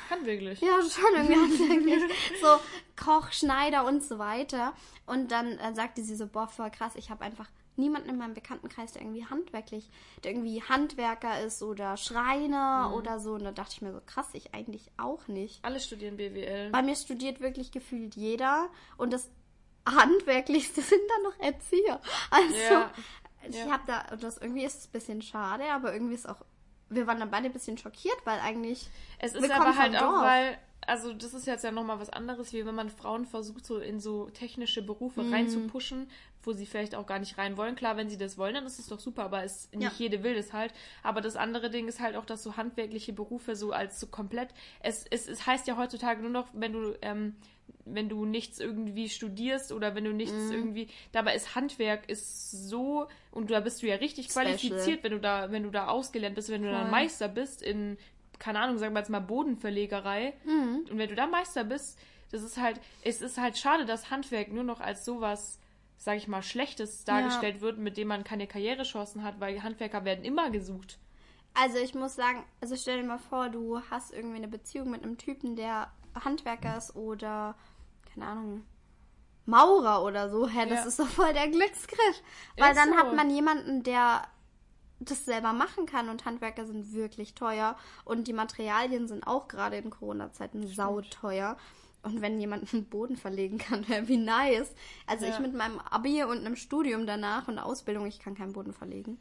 S1: Handwerklich.
S2: Ja, schon irgendwie handwerklich. so Koch, Schneider und so weiter. Und dann äh, sagte sie so, boah, voll krass, ich habe einfach niemanden in meinem Bekanntenkreis, der irgendwie handwerklich, der irgendwie Handwerker ist oder Schreiner oder so. Und da dachte ich mir so, krass, ich eigentlich auch nicht.
S1: Alle studieren BWL.
S2: Bei mir studiert wirklich gefühlt jeder und das Handwerklichste *laughs* sind dann noch Erzieher. Also,
S1: Ja,
S2: ich
S1: ja.
S2: habe da, und das irgendwie ist es ein bisschen schade, aber irgendwie ist auch, wir waren dann beide ein bisschen schockiert, weil eigentlich
S1: Es ist aber halt auch, weil, also das ist jetzt ja nochmal was anderes, wie wenn man Frauen versucht, so in so technische Berufe
S2: Mhm.
S1: reinzupuschen, wo sie vielleicht auch gar nicht rein wollen. Klar, wenn sie das wollen, dann ist es doch super, aber es, nicht
S2: Ja.
S1: jede will das halt. Aber das andere Ding ist halt auch, dass so handwerkliche Berufe so als so komplett, es, es, es heißt ja heutzutage nur noch, wenn du ähm, wenn du nichts irgendwie studierst oder wenn du nichts
S2: Mhm.
S1: irgendwie. Dabei ist Handwerk ist so und da bist du ja richtig
S2: Special.
S1: qualifiziert, wenn du da, wenn du da ausgelernt bist, wenn du da
S2: Voll.
S1: Meister bist in, keine Ahnung, sagen wir jetzt mal Bodenverlegerei.
S2: Mhm.
S1: Und wenn du da Meister bist, das ist halt, es ist halt schade, dass Handwerk nur noch als sowas, sag ich mal, Schlechtes dargestellt wird, mit dem man keine Karrierechancen hat, weil Handwerker werden immer gesucht.
S2: Also ich muss sagen, also stell dir mal vor, du hast irgendwie eine Beziehung mit einem Typen, der Handwerker ist oder, keine Ahnung, Maurer oder so. Hä, das
S1: Ja.
S2: ist doch voll der Glücksgriff. Weil
S1: Ist
S2: dann
S1: so.
S2: hat man jemanden, der das selber machen kann und Handwerker sind wirklich teuer und die Materialien sind auch gerade in Corona-Zeiten sauteuer. Und wenn jemand einen Boden verlegen kann, *laughs* wäre wie nice. Also
S1: Ja.
S2: ich mit meinem Abi und einem Studium danach und Ausbildung, ich kann keinen Boden verlegen.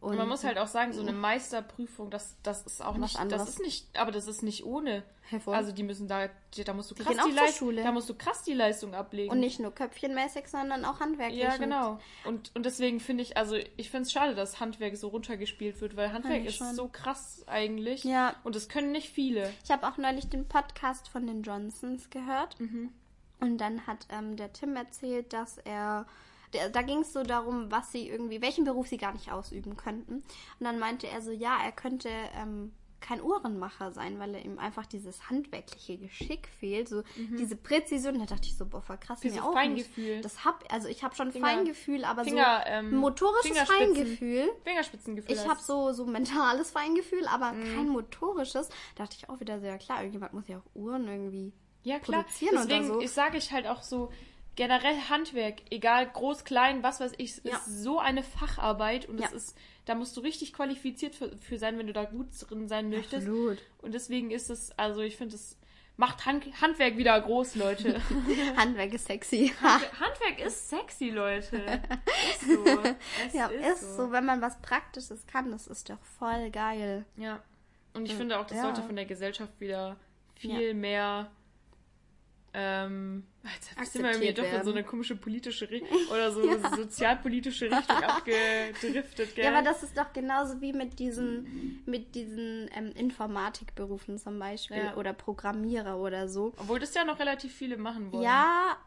S2: Und
S1: Und man muss halt auch sagen, so eine Meisterprüfung, das, das ist auch nicht,
S2: anderes.
S1: das ist nicht, aber das ist nicht ohne.
S2: Hey, voll.
S1: Also die müssen da, da musst du
S2: Die
S1: krass die Leistung, da musst du krass die Leistung ablegen.
S2: Und nicht nur köpfchenmäßig, sondern auch handwerklich.
S1: ja, genau. Und, und deswegen finde ich, also ich finde es schade, dass Handwerk so runtergespielt wird, weil Handwerk ist
S2: schon.
S1: so krass eigentlich.
S2: Ja.
S1: Und das können nicht viele.
S2: Ich habe auch neulich den Podcast von den Johnsons gehört.
S1: Mhm.
S2: Und dann hat ähm, der Tim erzählt, dass er. Da ging es so darum, was sie irgendwie, welchen Beruf sie gar nicht ausüben könnten. Und dann meinte er so, ja, er könnte ähm, kein Uhrenmacher sein, weil er ihm einfach dieses handwerkliche Geschick fehlt, so diese Präzision. Da dachte ich so, boah, voll krass.
S1: Dieses
S2: mir auch
S1: Feingefühl.
S2: Nicht. Das hab, also ich habe schon
S1: Finger-
S2: Feingefühl, aber
S1: Finger,
S2: so
S1: ähm,
S2: motorisches. Feingefühl.
S1: Fingerspitzengefühl.
S2: Ich habe so, so mentales Feingefühl, aber
S1: Mhm.
S2: kein motorisches. Da dachte ich auch wieder sehr klar, irgendjemand muss ja auch Uhren irgendwie
S1: ja, klar.
S2: produzieren oder
S1: Deswegen
S2: so.
S1: ich sage ich halt auch so, generell Handwerk, egal groß, klein, was weiß ich,
S2: Ja.
S1: ist so eine Facharbeit und
S2: Ja.
S1: es ist, da musst du richtig qualifiziert für, für sein, wenn du da gut drin sein möchtest.
S2: Absolut.
S1: Und deswegen ist es, also ich finde, es macht Hand, Handwerk wieder groß, Leute. *laughs*
S2: Handwerk ist sexy.
S1: Handwerk ist sexy, Leute. Ist so. *laughs* Es
S2: ja, ist, so. wenn man was Praktisches kann, das ist doch voll geil.
S1: Ja. Und ich finde auch, das
S2: Ja.
S1: sollte von der Gesellschaft wieder viel mehr ähm, jetzt sind wir irgendwie doch in so eine komische politische Richtung *laughs* oder so sozialpolitische Richtung *laughs* abgedriftet, gell?
S2: Ja, aber das ist doch genauso wie mit diesen, mit diesen ähm, Informatikberufen zum Beispiel
S1: Ja.
S2: oder Programmierer oder so.
S1: Obwohl das ja noch relativ viele machen wollen.
S2: Ja,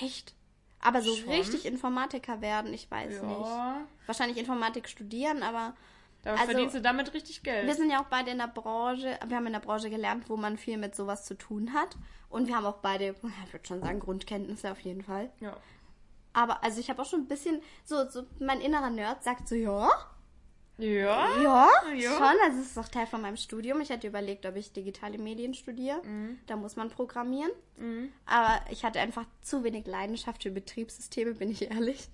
S2: echt. Aber so
S1: Schon?
S2: richtig Informatiker werden, ich weiß nicht.
S1: Ja.
S2: Wahrscheinlich Informatik studieren, aber
S1: Da
S2: Also,
S1: verdienst du damit richtig Geld.
S2: Wir sind ja auch beide in der Branche, wir haben in der Branche gelernt, wo man viel mit sowas zu tun hat. Und wir haben auch beide, *laughs* ich würde schon sagen, Grundkenntnisse auf jeden Fall.
S1: ja.
S2: Aber also ich habe auch schon ein bisschen, so, so mein innerer Nerd sagt so, ja,
S1: Ja.
S2: ja,
S1: Ja.
S2: schon. Also es ist auch Teil von meinem Studium. Ich hatte überlegt, ob ich digitale Medien studiere. Da muss man programmieren. Aber ich hatte einfach zu wenig Leidenschaft für Betriebssysteme, bin ich ehrlich.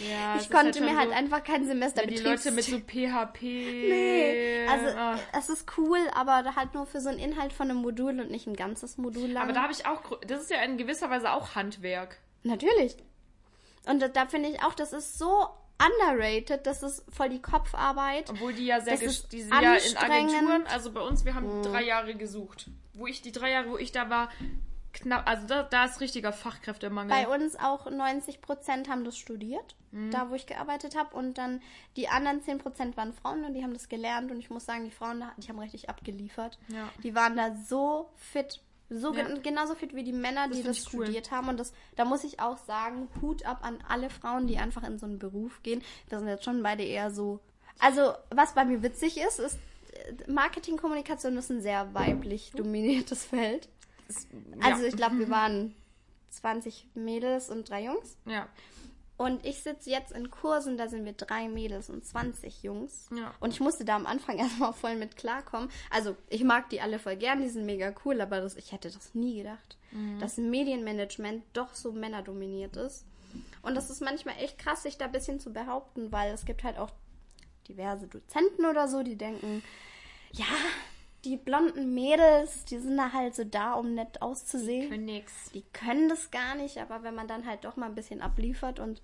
S1: Ja
S2: ich konnte
S1: schon
S2: mir halt
S1: so,
S2: einfach kein Semester
S1: wenn die Leute mit so PHP.
S2: Nee, also
S1: ah.
S2: es ist cool, aber halt nur für so einen Inhalt von einem Modul und nicht ein ganzes Modul lang.
S1: Aber da habe ich auch, das ist ja in gewisser Weise auch Handwerk.
S2: Natürlich. Und da, da finde ich auch, das ist so underrated, das ist voll die Kopfarbeit.
S1: Obwohl die ja sehr, die sind ja in.
S2: Mhm.
S1: Agenturen, also bei uns, wir haben drei Jahre gesucht. Wo ich, die drei Jahre, wo ich da war, knapp, also da, da ist richtiger Fachkräftemangel.
S2: Bei uns auch 90 Prozent haben das studiert,
S1: Mhm.
S2: da wo ich gearbeitet habe. Und dann die anderen 10 Prozent waren Frauen und die haben das gelernt. Und ich muss sagen, die Frauen, die haben richtig abgeliefert.
S1: Ja.
S2: Die waren da so fit. So
S1: Ja.
S2: gen- genauso fit wie die Männer, die das
S1: ich cool.
S2: studiert haben. Und das, da muss ich auch sagen, Hut ab an alle Frauen, die einfach in so einen Beruf gehen. Wir sind jetzt schon beide eher so. Also, was bei mir witzig ist, ist, äh, Marketing, Kommunikation ist ein sehr weiblich dominiertes Feld. Also,
S1: ja.
S2: ich glaube, wir waren 20 Mädels und drei Jungs.
S1: ja.
S2: Und ich sitze jetzt in Kursen, da sind wir drei Mädels und 20 Jungs.
S1: Ja.
S2: Und ich musste da am Anfang *laughs* erstmal voll mit klarkommen. Also, ich mag die alle voll gern, die sind mega cool, aber das, ich hätte das nie gedacht,
S1: Mhm.
S2: dass Medienmanagement doch so männerdominiert ist. Und das ist manchmal echt krass, sich da ein bisschen zu behaupten, weil es gibt halt auch diverse Dozenten oder so, die denken, ja, die blonden Mädels, die sind da halt so da, um nett auszusehen
S1: Für nix.
S2: die können das gar nicht, aber wenn man dann halt doch mal ein bisschen abliefert und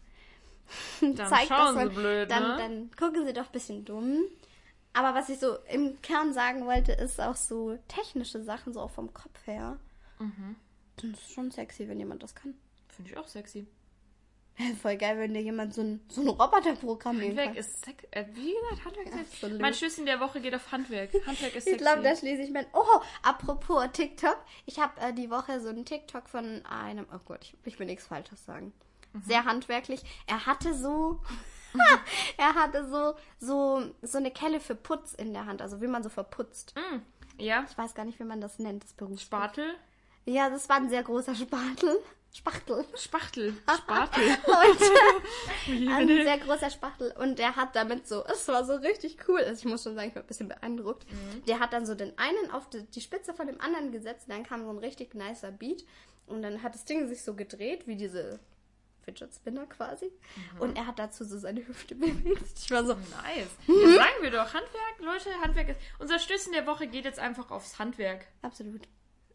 S1: Dann *laughs*
S2: zeigt, dass man,
S1: sie blöd,
S2: dann,
S1: ne?
S2: dann gucken sie doch ein bisschen dumm. Aber was ich so im Kern sagen wollte, ist auch so technische Sachen, so auch vom Kopf her.
S1: Mhm.
S2: Das ist schon sexy, wenn jemand das kann.
S1: Finde ich auch sexy. *laughs*
S2: Voll geil, wenn dir jemand so ein, so ein Roboter programmieren
S1: Handwerk ist sexy. Äh, wie gesagt, Handwerk ist sexy.
S2: Absolut.
S1: Mein Schlüssel der Woche geht auf Handwerk. Handwerk ist sexy.
S2: Ich glaube, da schließe ich mein. Oh, apropos TikTok. Ich habe äh, die Woche so einen TikTok von einem. Oh Gott, ich, ich will nichts Falsches sagen.
S1: Mhm.
S2: Sehr handwerklich. Er hatte so. *laughs* er hatte so, so, so eine Kelle für Putz in der Hand, also wie man so verputzt.
S1: Mm, ja,
S2: Ich weiß gar nicht, wie man das nennt, das Beruf.
S1: Spatel.
S2: Ja, das war ein sehr großer Spatel. Spachtel.
S1: Spachtel. *laughs* Spatel.
S2: Und *laughs* ein sehr großer Spachtel. Und der hat damit so, es war so richtig cool. Also ich muss schon sagen, ich war ein bisschen beeindruckt. Der hat dann so den einen auf die, Spitze von dem anderen gesetzt. Und dann kam so ein richtig nicer Beat. Und dann hat das Ding sich so gedreht, wie diese Fidget Spinner quasi. Und er hat dazu so seine Hüfte *laughs* bewegt. Ich war so,
S1: Nice. Ja, sagen wir doch. Handwerk, Leute, Handwerk ist. Unser Schlüssel der Woche geht jetzt einfach aufs Handwerk.
S2: absolut.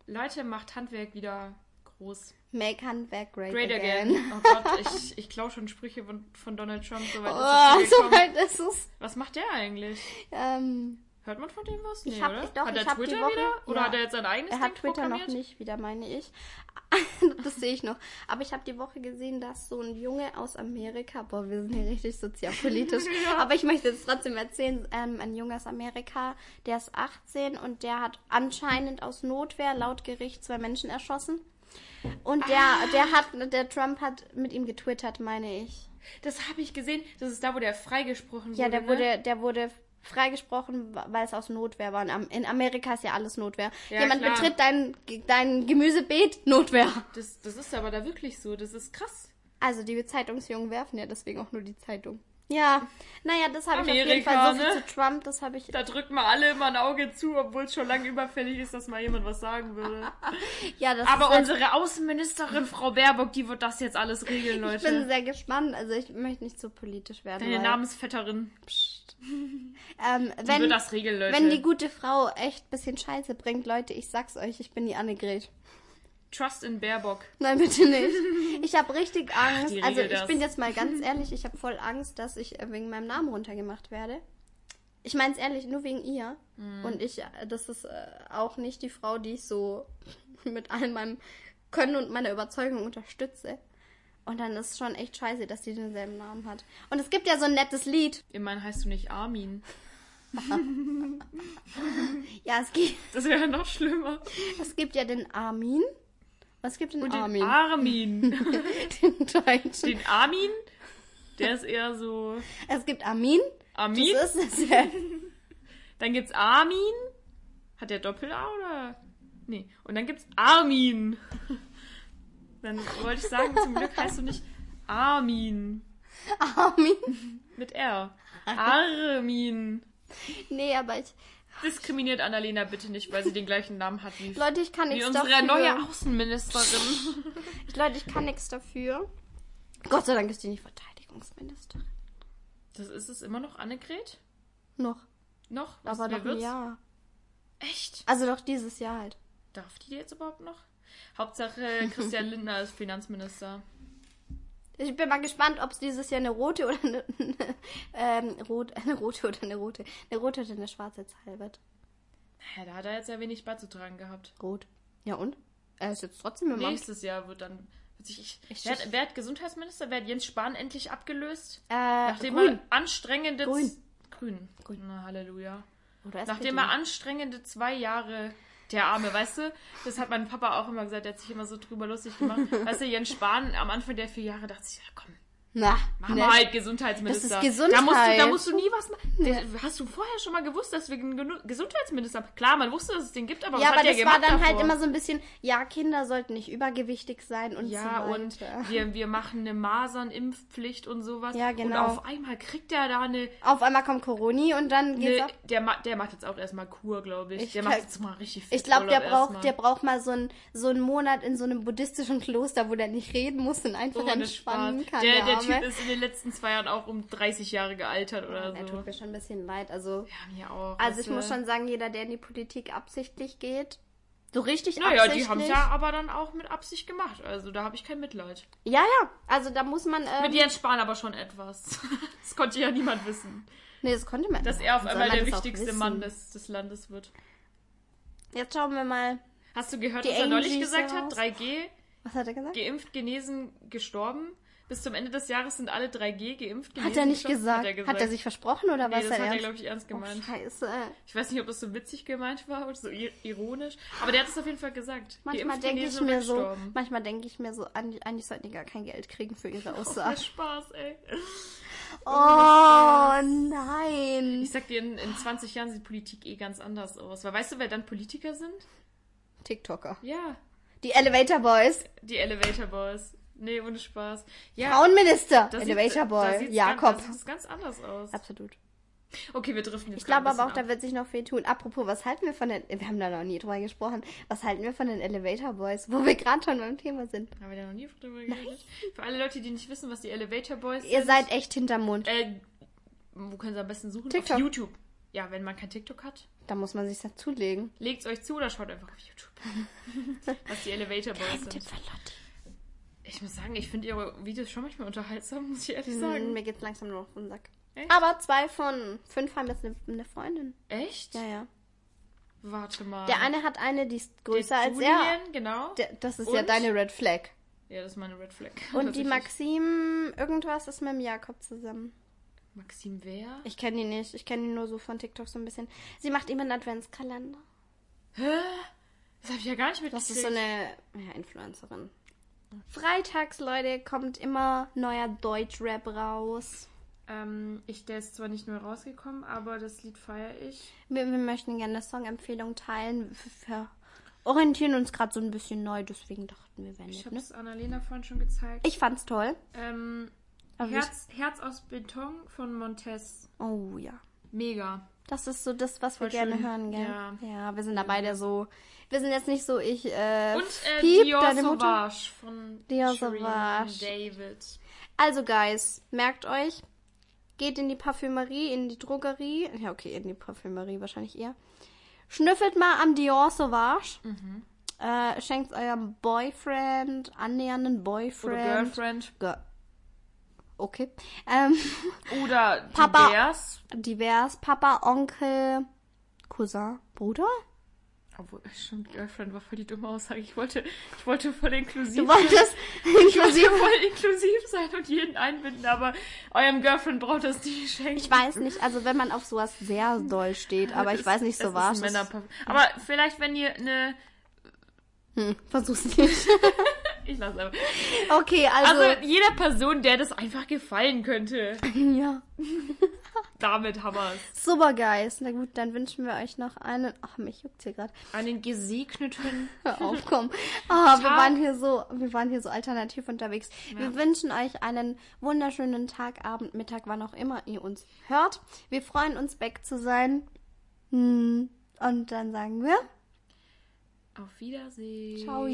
S1: Leute, macht Handwerk wieder groß.
S2: Make Handwerk great,
S1: Great
S2: again.
S1: again. *laughs* Oh Gott, ich, ich klaue schon Sprüche von, von Donald Trump. So weit
S2: Oh,
S1: ist es
S2: so
S1: schon gekommen.
S2: weit ist es.
S1: Was macht der eigentlich?
S2: Ähm,
S1: Hört man von dem was?
S2: Ich
S1: Nee,
S2: hab-
S1: oder?
S2: ich- doch,
S1: hat
S2: ich
S1: er
S2: die
S1: Twitter
S2: Woche-
S1: wieder? Oder
S2: ja.
S1: hat er jetzt sein eigenes
S2: Er hat
S1: Ding
S2: Twitter noch nicht wieder, meine ich. *laughs* das sehe ich noch. Aber ich habe die Woche gesehen, dass so ein Junge aus Amerika, boah, wir sind hier richtig sozialpolitisch, *laughs* aber ich möchte es trotzdem erzählen, ähm, ein Junge aus Amerika, der ist 18 und der hat anscheinend aus Notwehr laut Gericht zwei Menschen erschossen. Und der,
S1: Ah.
S2: der hat, der Trump hat mit ihm getwittert, meine ich.
S1: Das habe ich gesehen. Das ist da, wo der freigesprochen wurde.
S2: Ja, der
S1: ne?
S2: wurde, der wurde freigesprochen, weil es aus Notwehr war. In Amerika ist ja alles Notwehr.
S1: Ja,
S2: Jemand
S1: klar.
S2: betritt dein, dein Gemüsebeet, Notwehr.
S1: Das, das ist aber da wirklich so. Das ist krass.
S2: Also die Zeitungsjungen werfen ja deswegen auch nur die Zeitung. Ja, naja, das habe ich auf jeden Fall so viel
S1: ne?
S2: zu Trump, das habe ich.
S1: Da drücken wir alle immer ein Auge zu, obwohl es schon lange überfällig ist, dass mal jemand was sagen würde. *laughs*
S2: Ja, das
S1: Aber
S2: ist halt-
S1: unsere Außenministerin, Frau Baerbock, die wird das jetzt alles regeln,
S2: ich bin
S1: Leute.
S2: sehr gespannt. Also ich möchte nicht zu politisch werden.
S1: Deine
S2: weil,
S1: Namensvetterin, *laughs*
S2: ähm,
S1: die
S2: wenn,
S1: wird das regeln, Leute.
S2: wenn die gute Frau echt ein bisschen Scheiße bringt, Leute, ich sag's euch, ich bin die Annegret.
S1: Trust in Baerbock.
S2: Nein, bitte nicht. *laughs* Ich habe richtig Angst.
S1: die
S2: also ich
S1: das.
S2: bin jetzt mal ganz *laughs* ehrlich, ich habe voll Angst, dass ich äh, wegen meinem Namen runtergemacht werde. Ich meine es ehrlich, nur wegen ihr.
S1: Mhm.
S2: Und ich, äh, das ist äh, auch nicht die Frau, die ich so *laughs* mit all meinem Können und meiner Überzeugung unterstütze. Und dann ist schon echt scheiße, dass sie denselben Namen hat. Und es gibt ja so ein nettes Lied.
S1: Immerhin heißt du nicht Armin.
S2: Ja, es gibt,
S1: Das wäre noch schlimmer.
S2: es gibt ja den Armin. Es gibt den
S1: Und den
S2: Armin.
S1: Armin. *laughs*
S2: den Deutschen.
S1: Den Armin, der ist eher so
S2: Es gibt Armin.
S1: Armin.
S2: Das ist es. Ja.
S1: Dann gibt's Armin. Hat der Doppel-A oder? Nee. Und dann gibt's Armin. Dann wollte ich sagen, zum Glück heißt du nicht Armin.
S2: Armin.
S1: Mit R. Armin.
S2: Nee, aber ich.
S1: Diskriminiert Annalena bitte nicht, weil sie den gleichen Namen hat wie,
S2: Leute, ich kann
S1: wie
S2: nichts
S1: unsere
S2: dafür.
S1: neue Außenministerin.
S2: Leute, ich kann nichts dafür. Gott sei Dank ist die nicht Verteidigungsministerin.
S1: Das ist es immer noch Annegret?
S2: Noch.
S1: Noch? Was,
S2: aber noch ein
S1: wird's?
S2: Jahr.
S1: Echt?
S2: Also doch dieses Jahr halt.
S1: Darf die jetzt überhaupt noch? Hauptsache Christian *laughs* Lindner ist Finanzminister.
S2: Ich bin mal gespannt, ob es dieses Jahr eine rote oder *laughs* eine, ähm, rot, eine rote oder eine rote, eine rote oder eine schwarze Zahl wird.
S1: Ja, da hat er jetzt ja wenig beizutragen gehabt.
S2: Rot. Ja und? Er ist jetzt trotzdem im.
S1: Nächstes Jahr wird dann. Wird sich, ich,
S2: Ich-
S1: wer, hat, wer hat Gesundheitsminister? Wer hat Jens Spahn endlich abgelöst?
S2: Äh,
S1: Nachdem
S2: grün.
S1: er anstrengende.
S2: Grün.
S1: Grün.
S2: Grün.
S1: Na, Halleluja. Nachdem er anstrengende zwei Jahre. Der Arme, weißt du? Das hat mein Papa auch immer gesagt, der hat sich immer so drüber lustig gemacht. weißt du, Jens Spahn am Anfang der vier Jahre dachte sich, ja komm,
S2: Na,
S1: Machen
S2: ne?
S1: halt Gesundheitsminister.
S2: Das ist Gesundheit.
S1: Da musst, du, da musst du nie was machen. Der- Hast du vorher schon mal gewusst, dass wir einen Gesundheitsminister haben? Klar, man wusste, dass es den gibt, aber
S2: Ja,
S1: was
S2: aber
S1: hat der
S2: das war
S1: gemacht
S2: dann halt
S1: davor?
S2: immer so ein bisschen, ja, Kinder sollten nicht übergewichtig sein und
S1: Ja,
S2: so
S1: und
S2: weiter.
S1: wir, wir machen eine Masernimpfpflicht und sowas.
S2: Ja,
S1: Und
S2: genau.
S1: auf einmal kriegt er da eine.
S2: Auf einmal kommt Coroni und dann geht's
S1: eine der, der macht jetzt auch erstmal Kur, glaube ich.
S2: Ich
S1: Der macht jetzt mal richtig viel
S2: Ich glaube, der braucht,
S1: erstmal.
S2: der braucht mal so einen so einen Monat in so einem buddhistischen Kloster, wo der nicht reden muss und einfach
S1: Ohne
S2: entspannen kann.
S1: Der, der
S2: Arme.
S1: Typ ist in den letzten zwei Jahren auch um 30 Jahre gealtert oder
S2: Der
S1: so.
S2: tut mir schon ein bisschen leid. Also,
S1: Ja, mir auch.
S2: also ich muss schon sagen, jeder, der in die Politik absichtlich geht, so richtig
S1: Naja,
S2: absichtlich.
S1: die haben es ja aber dann auch mit Absicht gemacht. Also da habe ich kein Mitleid.
S2: ja, ja. Also da muss man. Ähm,
S1: Mit Jens Spahn aber schon etwas. *laughs* Das konnte ja niemand wissen.
S2: nee, das konnte man.
S1: Dass er auf einmal der wichtigste? Mann des, des Landes wird.
S2: Jetzt schauen wir mal.
S1: Hast du gehört, was er neulich gesagt hat? 3G,
S2: Was hat er gesagt?
S1: geimpft, genesen, gestorben. Bis zum Ende des Jahres sind alle 3G geimpft
S2: Hat
S1: gewesen
S2: er nicht gesagt.
S1: Hat er, gesagt.
S2: Hat er sich versprochen oder
S1: nee,
S2: was
S1: das
S2: er
S1: hat er, glaube ich, ernst
S2: Oh,
S1: gemeint.
S2: scheiße.
S1: ich weiß nicht, ob das so witzig gemeint war oder so ir- ironisch, aber der hat es auf jeden Fall gesagt.
S2: Manchmal denke ich mir so, manchmal denke ich mir so, eigentlich sollten die gar kein Geld kriegen für ihre *laughs*
S1: Oh,
S2: Aussagen.
S1: der Spaß, ey.
S2: Oh nein.
S1: Ich sag dir, in, in 20 Jahren sieht Politik eh ganz anders aus. Weil weißt du, wer dann Politiker sind?
S2: TikToker.
S1: Ja,
S2: Die Elevator Boys.
S1: die Elevator Boys. Nee, ohne Spaß. Ja,
S2: Frauenminister.
S1: da sieht's-
S2: Elevator
S1: da
S2: Boy. Jakob.
S1: Ganz, da sieht es ganz anders aus.
S2: Absolut.
S1: Okay, wir driften jetzt
S2: Ich glaube aber auch, da
S1: bisschen
S2: wird sich noch viel tun. Apropos, was halten wir von den, wir haben da noch nie drüber gesprochen, was halten wir von den Elevator Boys, wo wir gerade schon beim Thema sind.
S1: ab. Haben wir da noch nie drüber geredet? Für alle Leute, die nicht wissen, was die Elevator Boys
S2: Ihr
S1: sind.
S2: seid echt hinterm Mund.
S1: Äh, wo können sie am besten suchen?
S2: TikTok.
S1: Auf YouTube. Ja, wenn man kein TikTok hat,
S2: Da muss man sich dazulegen.
S1: legt's euch zu oder schaut einfach auf YouTube. *laughs* was die Elevator Boys sind.
S2: Tipp von Lotti.
S1: Ich muss sagen, ich finde ihre Videos schon manchmal unterhaltsam, muss ich ehrlich
S2: Hm,
S1: sagen.
S2: mir geht's langsam nur auf den Sack.
S1: Echt?
S2: Aber zwei von fünf haben jetzt eine, eine Freundin.
S1: Echt?
S2: Ja, ja.
S1: Warte mal.
S2: Der eine hat eine, die ist größer
S1: Der
S2: als er.
S1: Julian, genau.
S2: Der, das ist ja
S1: Und?
S2: deine Red Flag.
S1: ja, das ist meine Red Flag. *laughs*
S2: Und die. Maxim, irgendwas ist mit dem Jakob zusammen.
S1: Maxim wer?
S2: Ich kenne die nicht. Ich kenne die nur so von TikTok so ein bisschen. Sie macht immer einen Adventskalender.
S1: Hä? Das habe ich ja gar nicht
S2: Das
S1: mitgekriegt.
S2: ist so eine ja, Influencerin. Freitags, Leute, kommt immer neuer Deutschrap raus.
S1: Ähm, ich, der ist zwar nicht neu rausgekommen, aber das Lied feiere ich.
S2: Wir, wir möchten gerne eine Songempfehlung teilen. Wir, orientieren uns gerade so ein bisschen neu, deswegen dachten wir, wenn
S1: Ich habe
S2: Ne?
S1: es Annalena vorhin schon gezeigt.
S2: Ich fand's toll.
S1: ähm, Herz, Herz aus Beton von Montez.
S2: Oh ja.
S1: Mega.
S2: Das ist so das, was wir
S1: Voll
S2: gerne
S1: schön.
S2: hören, gell?
S1: Ja.
S2: wir sind da beide so. Wir sind jetzt nicht so, ich, äh,
S1: Und äh,
S2: Piep,
S1: Dior
S2: deine Mutter.
S1: Sauvage von
S2: Dior Sauvage.
S1: David.
S2: Also, Guys, merkt euch, geht in die Parfümerie, in die Drogerie. Ja, okay, in die Parfümerie wahrscheinlich eher. Schnüffelt mal am Dior Sauvage.
S1: Mhm.
S2: Äh, schenkt eurem Boyfriend, annähernden
S1: Oder
S2: Boyfriend.
S1: Girlfriend.
S2: Ge okay. Ähm,
S1: Oder
S2: Papa.
S1: divers.
S2: divers. Papa, Onkel, Cousin, Bruder?
S1: Obwohl, stimmt, Girlfriend war voll die dumme Aussage. Ich wollte, ich wollte voll inklusiv
S2: Du wolltest
S1: Ich wollte
S2: inklusive
S1: voll inklusiv sein und jeden einbinden, aber eurem Girlfriend braucht das nicht schenken.
S2: Ich weiß nicht, also wenn man auf sowas sehr doll steht, aber ich
S1: Es-
S2: weiß nicht, so war es.
S1: Aber vielleicht, wenn ihr eine.
S2: Hm, versuch's nicht. *laughs*
S1: Ich lasse aber.
S2: Okay, also,
S1: Also, jeder Person, der das einfach gefallen könnte. *laughs*
S2: ja. *laughs*
S1: Damit haben wir's.
S2: Super, Guys. Na gut, dann wünschen wir euch noch einen. Ach, mich juckt's hier gerade.
S1: Einen gesegneten. *laughs*
S2: Hör auf, komm. Ah, wir waren hier so, wir waren hier so alternativ unterwegs. Wir wünschen euch einen wunderschönen Tag, Abend, Mittag, wann auch immer ihr uns hört. Wir freuen uns, back zu sein. Hm. Und dann sagen wir
S1: Auf Wiedersehen.
S2: Ciao.